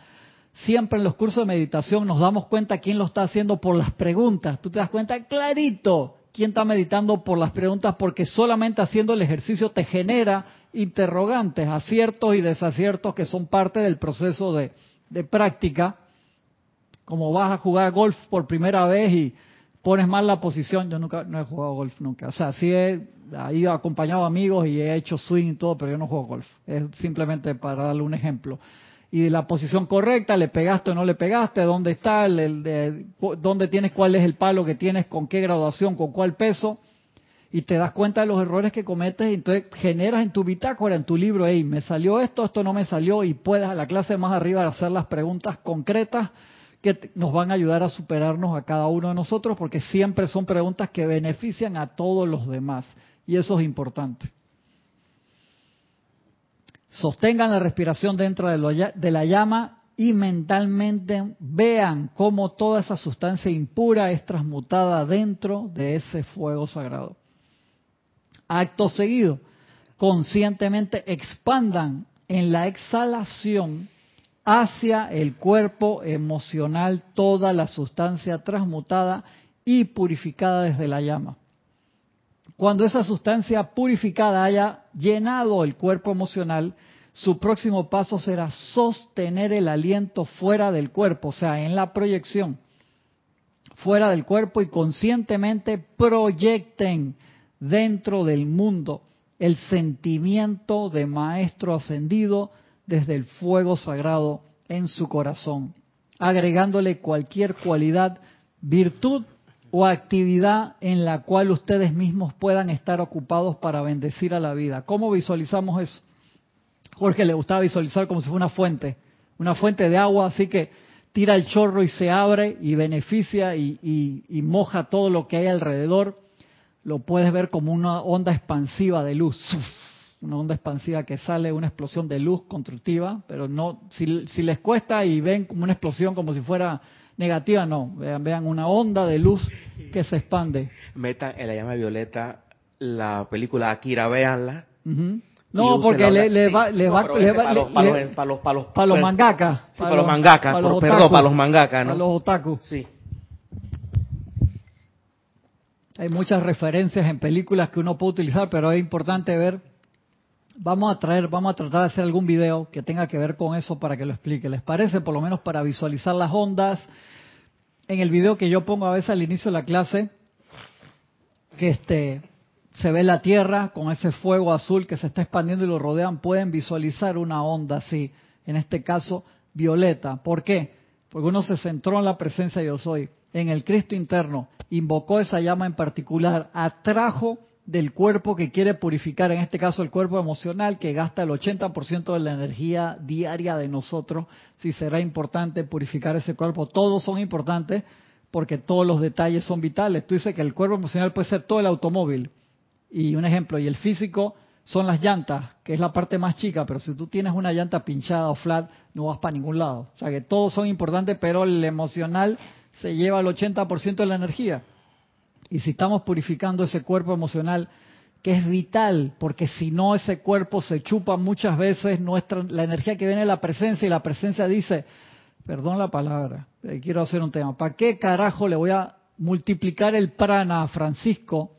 siempre en los cursos de meditación nos damos cuenta quién lo está haciendo por las preguntas, tú te das cuenta clarito quién está meditando por las preguntas, porque solamente haciendo el ejercicio te genera interrogantes, aciertos y desaciertos que son parte del proceso de, práctica. Como vas a jugar golf por primera vez y pones mal la posición, yo nunca no he jugado golf nunca. O sea, sí he, ido acompañado amigos y he hecho swing y todo, pero yo no juego golf. Es simplemente para darle un ejemplo y la posición correcta, le pegaste o no le pegaste, dónde está, el, de, dónde tienes, cuál es el palo que tienes, con qué graduación, con cuál peso, y te das cuenta de los errores que cometes, y entonces generas en tu bitácora, en tu libro, hey, me salió esto, esto no me salió, y puedes a la clase más arriba hacer las preguntas concretas que nos van a ayudar a superarnos a cada uno de nosotros, porque siempre son preguntas que benefician a todos los demás, y eso es importante. Sostengan la respiración dentro de la llama y mentalmente vean cómo toda esa sustancia impura es transmutada dentro de ese fuego sagrado. Acto seguido, conscientemente expandan en la exhalación hacia el cuerpo emocional toda la sustancia transmutada y purificada desde la llama. Cuando esa sustancia purificada haya llenado el cuerpo emocional, su próximo paso será sostener el aliento fuera del cuerpo, o sea, en la proyección, fuera del cuerpo y conscientemente proyecten dentro del mundo el sentimiento de maestro ascendido desde el fuego sagrado en su corazón, agregándole cualquier cualidad, virtud o actividad en la cual ustedes mismos puedan estar ocupados para bendecir a la vida. ¿Cómo visualizamos eso? Jorge le gustaba visualizar como si fuera una fuente, una fuente de agua, así que tira el chorro y se abre y beneficia y, moja todo lo que hay alrededor. Lo puedes ver como una onda expansiva de luz, una onda expansiva que sale, una explosión de luz constructiva, pero no, si, si les cuesta y ven como una explosión como si fuera negativa, no, vean, vean una onda de luz que se expande. Metan en la llama violeta la película Akira, véanla. No, porque le, le, va, le va, para los, para los, para los, para los, para los mangakas. para los mangakas, perdón, para los mangakas, ¿no? Para los otaku. Sí. Hay muchas referencias en películas que uno puede utilizar, pero es importante ver. Vamos a traer, vamos a tratar de hacer algún video que tenga que ver con eso para que lo explique. ¿Les parece? Por lo menos para visualizar las ondas. En el video que yo pongo a veces al inicio de la clase, que este, se ve la Tierra con ese fuego azul que se está expandiendo y lo rodean, pueden visualizar una onda así, en este caso violeta. ¿Por qué? Porque uno se centró en la presencia de yo soy, en el Cristo interno, invocó esa llama en particular, atrajo del cuerpo que quiere purificar, en este caso el cuerpo emocional, que gasta el 80% de la energía diaria de nosotros, si será importante purificar ese cuerpo, todos son importantes porque todos los detalles son vitales. Tú dices que el cuerpo emocional puede ser todo el automóvil, y un ejemplo, y el físico son las llantas, que es la parte más chica, pero si tú tienes una llanta pinchada o flat, no vas para ningún lado. O sea que todos son importantes, pero el emocional se lleva el 80% de la energía. Y si estamos purificando ese cuerpo emocional, que es vital, porque si no ese cuerpo se chupa muchas veces nuestra la energía que viene de la presencia y la presencia dice, perdón la palabra, eh, quiero hacer un tema, ¿para qué carajo le voy a multiplicar el prana a Francisco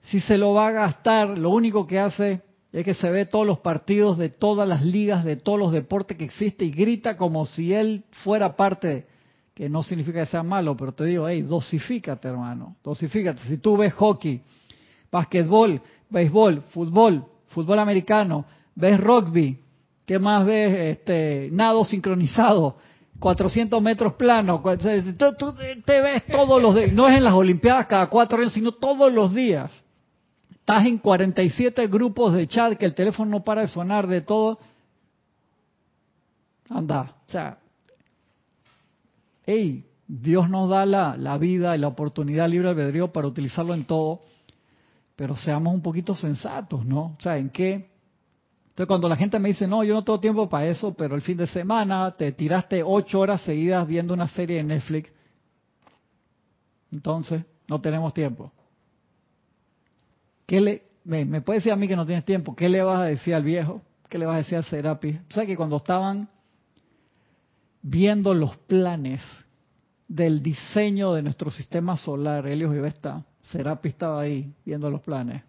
si se lo va a gastar, lo único que hace es que se ve todos los partidos de todas las ligas, de todos los deportes que existen y grita como si él fuera parte, que no significa que sea malo, pero te digo, hey, dosifícate hermano, dosifícate. Si tú ves hockey, basquetbol, béisbol, fútbol, fútbol americano, ves rugby, ¿qué más ves? Este, nado sincronizado, 400 metros plano, tú, te ves todos los días, no es en las Olimpiadas cada cuatro años, sino todos los días estás en 47 grupos de chat que el teléfono no para de sonar de todo, anda, o sea, hey, Dios nos da la, la vida y la oportunidad libre albedrío para utilizarlo en todo, pero seamos un poquito sensatos, ¿no? O sea, ¿en qué? Entonces cuando la gente me dice, no, yo no tengo tiempo para eso, pero el fin de semana te tiraste ocho horas seguidas viendo una serie de Netflix, entonces no tenemos tiempo. ¿Qué le, me, puede decir a mí que no tienes tiempo, ¿qué le vas a decir al viejo? ¿Qué le vas a decir al Serapi? O sea que cuando estaban viendo los planes del diseño de nuestro sistema solar, Helios y Vesta, Serapi estaba ahí viendo los planes.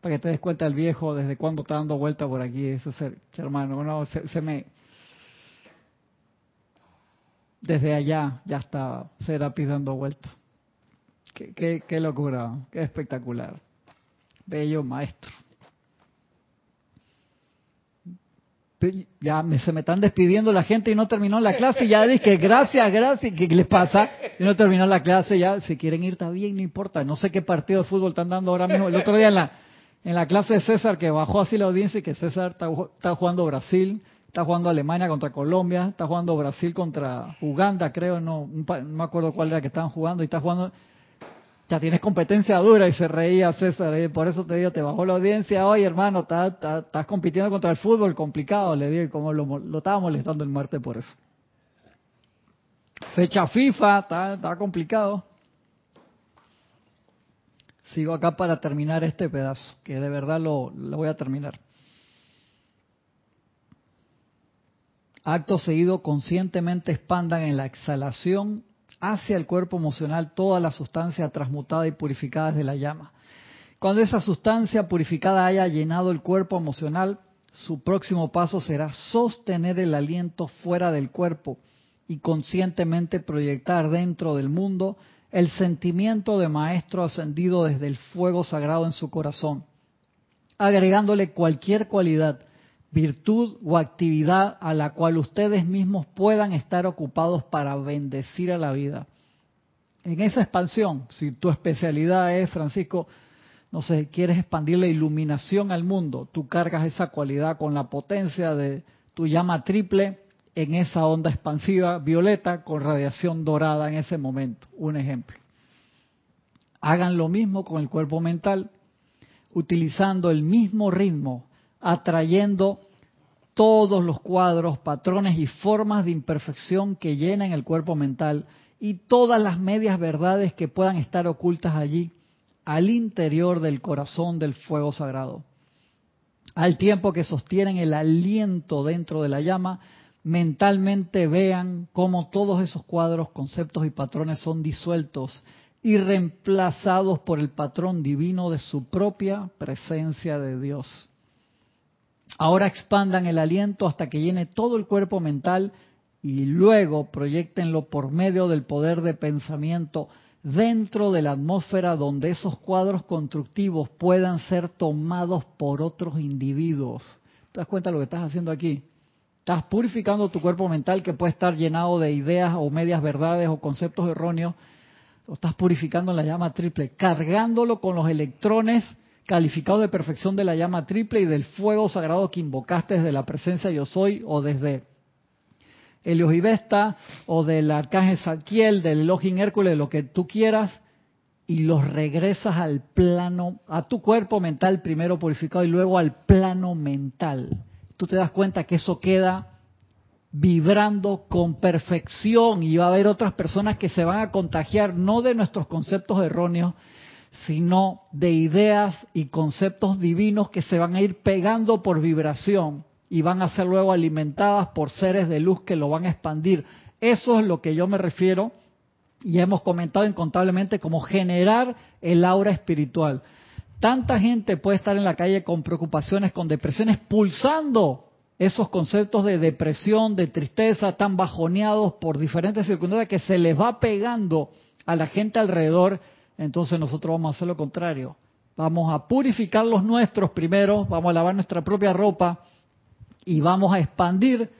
Para que te des cuenta el viejo desde cuándo está dando vuelta por aquí, ese ser, hermano, no, se, me... Desde allá ya estaba Serapi dando vuelta. Qué, qué, locura, qué espectacular. Bello maestro. Ya se me están despidiendo la gente y no terminó la clase. Ya dije, gracias, gracias. ¿Qué les pasa? Y no terminó la clase. Ya, si quieren ir, está bien, no importa. No sé qué partido de fútbol están dando ahora mismo. El otro día en la, en la clase de César, que bajó así la audiencia y que César está, está jugando Brasil, está jugando Alemania contra Colombia, está jugando Brasil contra Uganda, creo. No, no me acuerdo cuál era que estaban jugando. Y está jugando Ya tienes competencia dura y se reía César. y por eso te digo, te bajó la audiencia hoy, hermano. Estás, compitiendo contra el fútbol, complicado. Le digo, como lo, lo estaba molestando el martes por eso. Fecha FIFA, está, está complicado. Sigo acá para terminar este pedazo, que de verdad lo, lo voy a terminar. Acto seguido, conscientemente expandan en la exhalación hacia el cuerpo emocional toda la sustancia transmutada y purificada desde la llama. Cuando esa sustancia purificada haya llenado el cuerpo emocional, su próximo paso será sostener el aliento fuera del cuerpo y conscientemente proyectar dentro del mundo el sentimiento de maestro ascendido desde el fuego sagrado en su corazón, agregándole cualquier cualidad virtud o actividad a la cual ustedes mismos puedan estar ocupados para bendecir a la vida. En esa expansión, si tu especialidad es, Francisco, no sé, quieres expandir la iluminación al mundo, tú cargas esa cualidad con la potencia de tu llama triple en esa onda expansiva violeta con radiación dorada en ese momento. Un ejemplo. Hagan lo mismo con el cuerpo mental, utilizando el mismo ritmo atrayendo todos los cuadros, patrones y formas de imperfección que llenan el cuerpo mental y todas las medias verdades que puedan estar ocultas allí, al interior del corazón del fuego sagrado. Al tiempo que sostienen el aliento dentro de la llama, mentalmente vean cómo todos esos cuadros, conceptos y patrones son disueltos y reemplazados por el patrón divino de su propia presencia de Dios. Ahora expandan el aliento hasta que llene todo el cuerpo mental y luego proyectenlo por medio del poder de pensamiento dentro de la atmósfera donde esos cuadros constructivos puedan ser tomados por otros individuos. ¿Te das cuenta de lo que estás haciendo aquí? Estás purificando tu cuerpo mental que puede estar llenado de ideas o medias verdades o conceptos erróneos. Lo estás purificando en la llama triple, cargándolo con los electrones calificado de perfección de la llama triple y del fuego sagrado que invocaste desde la presencia yo soy o desde Helios y o del arcángel Saquiel, del Elohim Hércules, lo que tú quieras, y los regresas al plano, a tu cuerpo mental primero purificado y luego al plano mental. Tú te das cuenta que eso queda vibrando con perfección y va a haber otras personas que se van a contagiar no de nuestros conceptos erróneos, sino de ideas y conceptos divinos que se van a ir pegando por vibración y van a ser luego alimentadas por seres de luz que lo van a expandir. Eso es lo que yo me refiero y hemos comentado incontablemente como generar el aura espiritual. Tanta gente puede estar en la calle con preocupaciones, con depresiones, pulsando esos conceptos de depresión, de tristeza, tan bajoneados por diferentes circunstancias que se les va pegando a la gente alrededor entonces nosotros vamos a hacer lo contrario. Vamos a purificar los nuestros primero, vamos a lavar nuestra propia ropa y vamos a expandir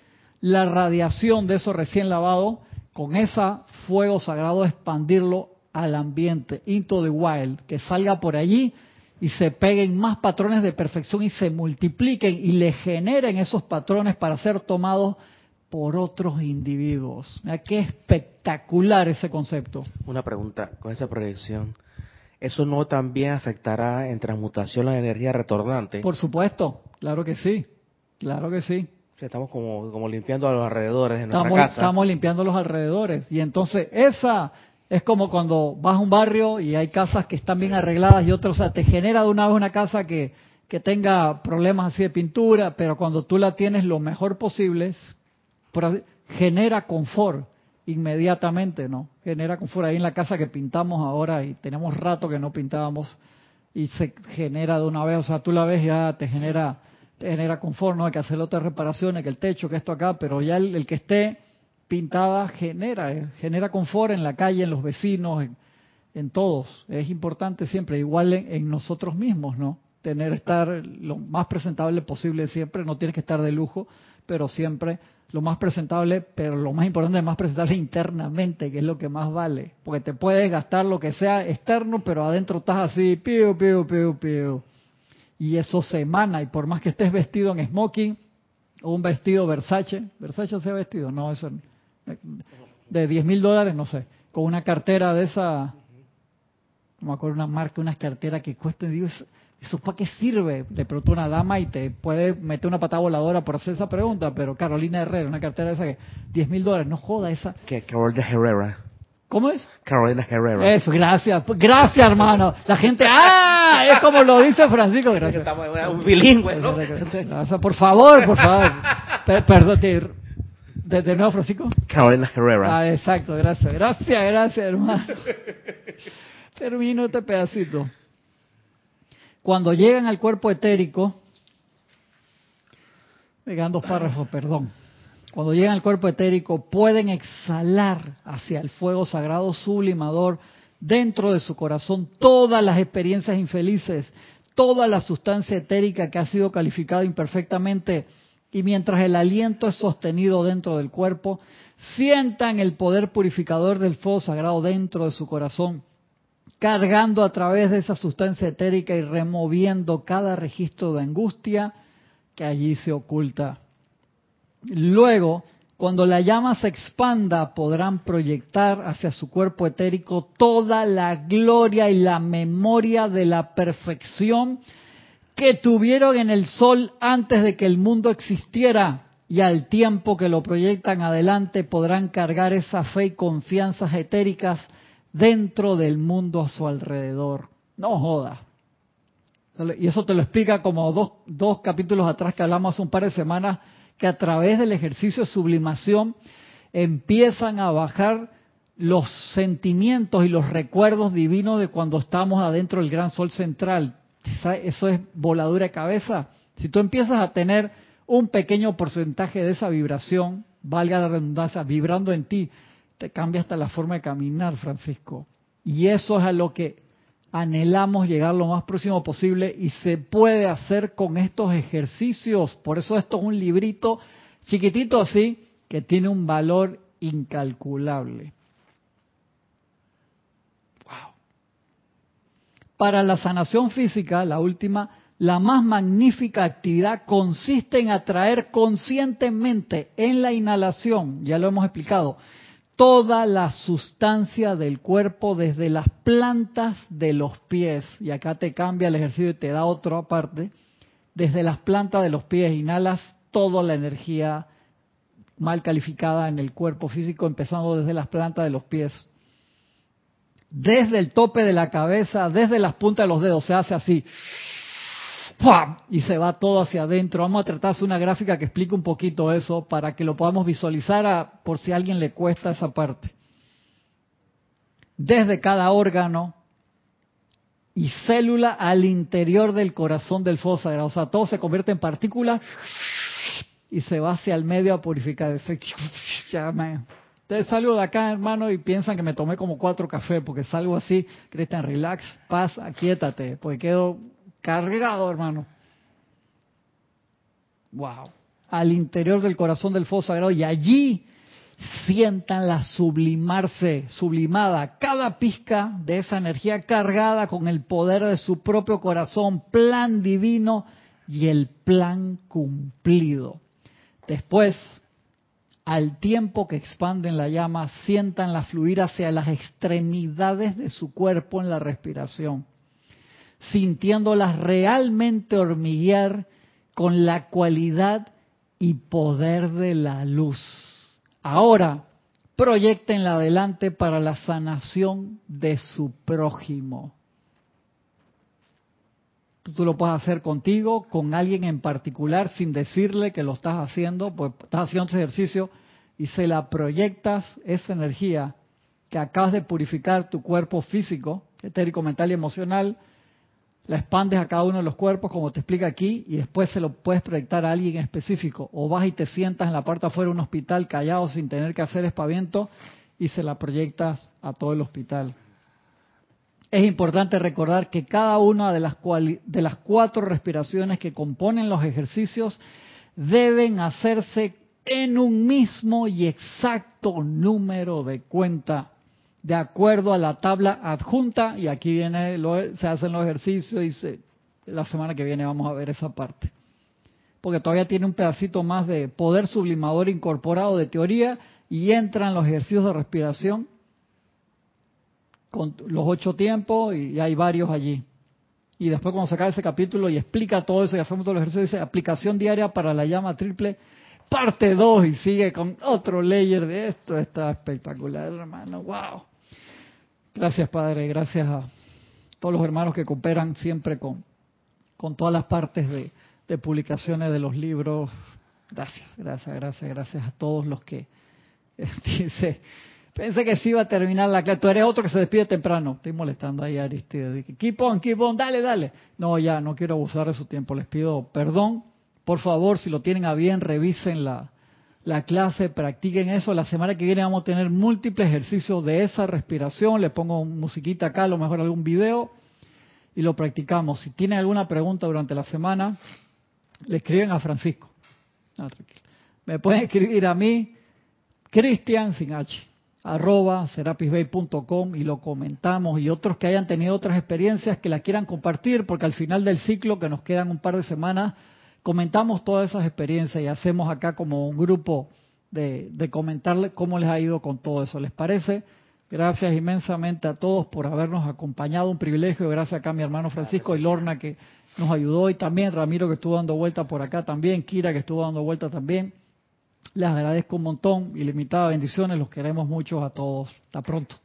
la radiación de eso recién lavado con ese fuego sagrado, expandirlo al ambiente, into the wild, que salga por allí y se peguen más patrones de perfección y se multipliquen y le generen esos patrones para ser tomados por otros individuos. Mira qué espectacular ese concepto. Una pregunta, con esa proyección, ¿eso no también afectará en transmutación la energía retornante? Por supuesto, claro que sí, claro que sí. estamos como, como limpiando a los alrededores de nuestra estamos, casa. Estamos limpiando los alrededores. Y entonces esa es como cuando vas a un barrio y hay casas que están bien arregladas y otras, o sea, te genera de una vez una casa que, que tenga problemas así de pintura, pero cuando tú la tienes lo mejor posible, genera confort inmediatamente, ¿no? Genera confort. Ahí en la casa que pintamos ahora y tenemos rato que no pintábamos y se genera de una vez, o sea, tú la ves ya te genera te genera confort, no hay que hacer otras reparaciones, que el techo, que esto acá, pero ya el, que esté pintada genera, eh, genera confort en la calle, en los vecinos, en, todos. Es importante siempre, igual en, en, nosotros mismos, ¿no? Tener, estar lo más presentable posible siempre, no tienes que estar de lujo, pero siempre lo más presentable, pero lo más importante es más presentable internamente, que es lo que más vale. Porque te puedes gastar lo que sea externo, pero adentro estás así, piu, piu, piu, piu. Y eso se emana, y por más que estés vestido en smoking o un vestido Versace, Versace se ha vestido, no, eso de 10 mil dólares, no sé, con una cartera de esa, no me acuerdo una marca, unas carteras que cuestan, digo, ¿eso, eso para qué sirve? Le pregunto una dama y te puede meter una patada voladora por hacer esa pregunta, pero Carolina Herrera, una cartera esa que 10 mil dólares, no joda esa. Que Carolina Herrera. ¿Cómo es? Carolina Herrera. Eso, gracias. Gracias, hermano. La gente, ¡ah! Es como lo dice Francisco, gracias. Estamos un bilingüe, ¿no? Gracias, por favor, por favor. Pe- Perdón, de, de nuevo, Francisco. Carolina Herrera. Ah, exacto, gracias. Gracias, gracias, hermano. Termino este pedacito. Cuando llegan al cuerpo etérico, quedan dos párrafos, perdón. Cuando llegan al cuerpo etérico, pueden exhalar hacia el fuego sagrado sublimador dentro de su corazón todas las experiencias infelices, toda la sustancia etérica que ha sido calificada imperfectamente, y mientras el aliento es sostenido dentro del cuerpo, sientan el poder purificador del fuego sagrado dentro de su corazón, cargando a través de esa sustancia etérica y removiendo cada registro de angustia que allí se oculta. Luego, cuando la llama se expanda, podrán proyectar hacia su cuerpo etérico toda la gloria y la memoria de la perfección que tuvieron en el sol antes de que el mundo existiera. Y al tiempo que lo proyectan adelante podrán cargar esa fe y confianzas etéricas dentro del mundo a su alrededor. No joda. Y eso te lo explica como dos, dos capítulos atrás que hablamos hace un par de semanas, que a través del ejercicio de sublimación empiezan a bajar los sentimientos y los recuerdos divinos de cuando estamos adentro del gran sol central. Eso es voladura de cabeza. Si tú empiezas a tener un pequeño porcentaje de esa vibración, valga la redundancia, vibrando en ti, te cambia hasta la forma de caminar, Francisco. Y eso es a lo que anhelamos llegar lo más próximo posible y se puede hacer con estos ejercicios. Por eso esto es un librito chiquitito así que tiene un valor incalculable. Wow. Para la sanación física, la última, la más magnífica actividad consiste en atraer conscientemente en la inhalación, ya lo hemos explicado, toda la sustancia del cuerpo desde las plantas de los pies. Y acá te cambia el ejercicio y te da otra parte. Desde las plantas de los pies inhalas toda la energía mal calificada en el cuerpo físico, empezando desde las plantas de los pies. Desde el tope de la cabeza, desde las puntas de los dedos, se hace así. ¡Pam! Y se va todo hacia adentro. Vamos a tratar de hacer una gráfica que explique un poquito eso para que lo podamos visualizar por si a alguien le cuesta esa parte. Desde cada órgano y célula al interior del corazón del fuego. O sea, todo se convierte en partículas y se va hacia el medio a purificar. Ya me... Entonces salgo de acá, hermano, y piensan que me tomé como cuatro cafés, porque salgo así, Cristian, relax, paz, aquíétate, porque quedo cargado, hermano. Wow. Al interior del corazón del fuego sagrado y allí sientan la sublimarse, sublimada, cada pizca de esa energía cargada con el poder de su propio corazón, plan divino y el plan cumplido. Después, al tiempo que expanden la llama, sientan la fluir hacia las extremidades de su cuerpo en la respiración sintiéndolas realmente hormiguear con la cualidad y poder de la luz. Ahora, proyectenla adelante para la sanación de su prójimo. Tú lo puedes hacer contigo, con alguien en particular, sin decirle que lo estás haciendo, pues estás haciendo ese ejercicio y se la proyectas esa energía que acabas de purificar tu cuerpo físico, etérico, mental y emocional, la expandes a cada uno de los cuerpos, como te explica aquí, y después se lo puedes proyectar a alguien específico. O vas y te sientas en la parte afuera de un hospital callado sin tener que hacer espaviento y se la proyectas a todo el hospital. Es importante recordar que cada una de las, de las cuatro respiraciones que componen los ejercicios deben hacerse en un mismo y exacto número de cuenta de acuerdo a la tabla adjunta y aquí viene lo, se hacen los ejercicios y se, la semana que viene vamos a ver esa parte porque todavía tiene un pedacito más de poder sublimador incorporado de teoría y entran los ejercicios de respiración con los ocho tiempos y hay varios allí. Y después cuando se acaba ese capítulo y explica todo eso y hacemos todo el ejercicio, dice aplicación diaria para la llama triple, parte 2 y sigue con otro layer de esto. Está espectacular, hermano. Wow. Gracias, Padre. Gracias a todos los hermanos que cooperan siempre con, con todas las partes de, publicaciones de los libros. Gracias, gracias, gracias, gracias a todos los que dice Pensé que sí iba a terminar la clase. Tú eres otro que se despide temprano. Estoy molestando ahí a Aristide. Keep on, keep on, dale, dale. No, ya, no quiero abusar de su tiempo. Les pido perdón. Por favor, si lo tienen a bien, revisen la, la clase, practiquen eso. La semana que viene vamos a tener múltiples ejercicios de esa respiración. Le pongo musiquita acá, a lo mejor algún video, y lo practicamos. Si tienen alguna pregunta durante la semana, le escriben a Francisco. Me pueden escribir a mí, Cristian sin H arroba serapisbay.com y lo comentamos y otros que hayan tenido otras experiencias que la quieran compartir porque al final del ciclo que nos quedan un par de semanas comentamos todas esas experiencias y hacemos acá como un grupo de, de comentarle cómo les ha ido con todo eso. ¿Les parece? Gracias inmensamente a todos por habernos acompañado, un privilegio. Gracias acá a mi hermano Francisco y Lorna que nos ayudó y también Ramiro que estuvo dando vuelta por acá también, Kira que estuvo dando vuelta también. Les agradezco un montón, ilimitadas bendiciones, los queremos mucho a todos. Hasta pronto.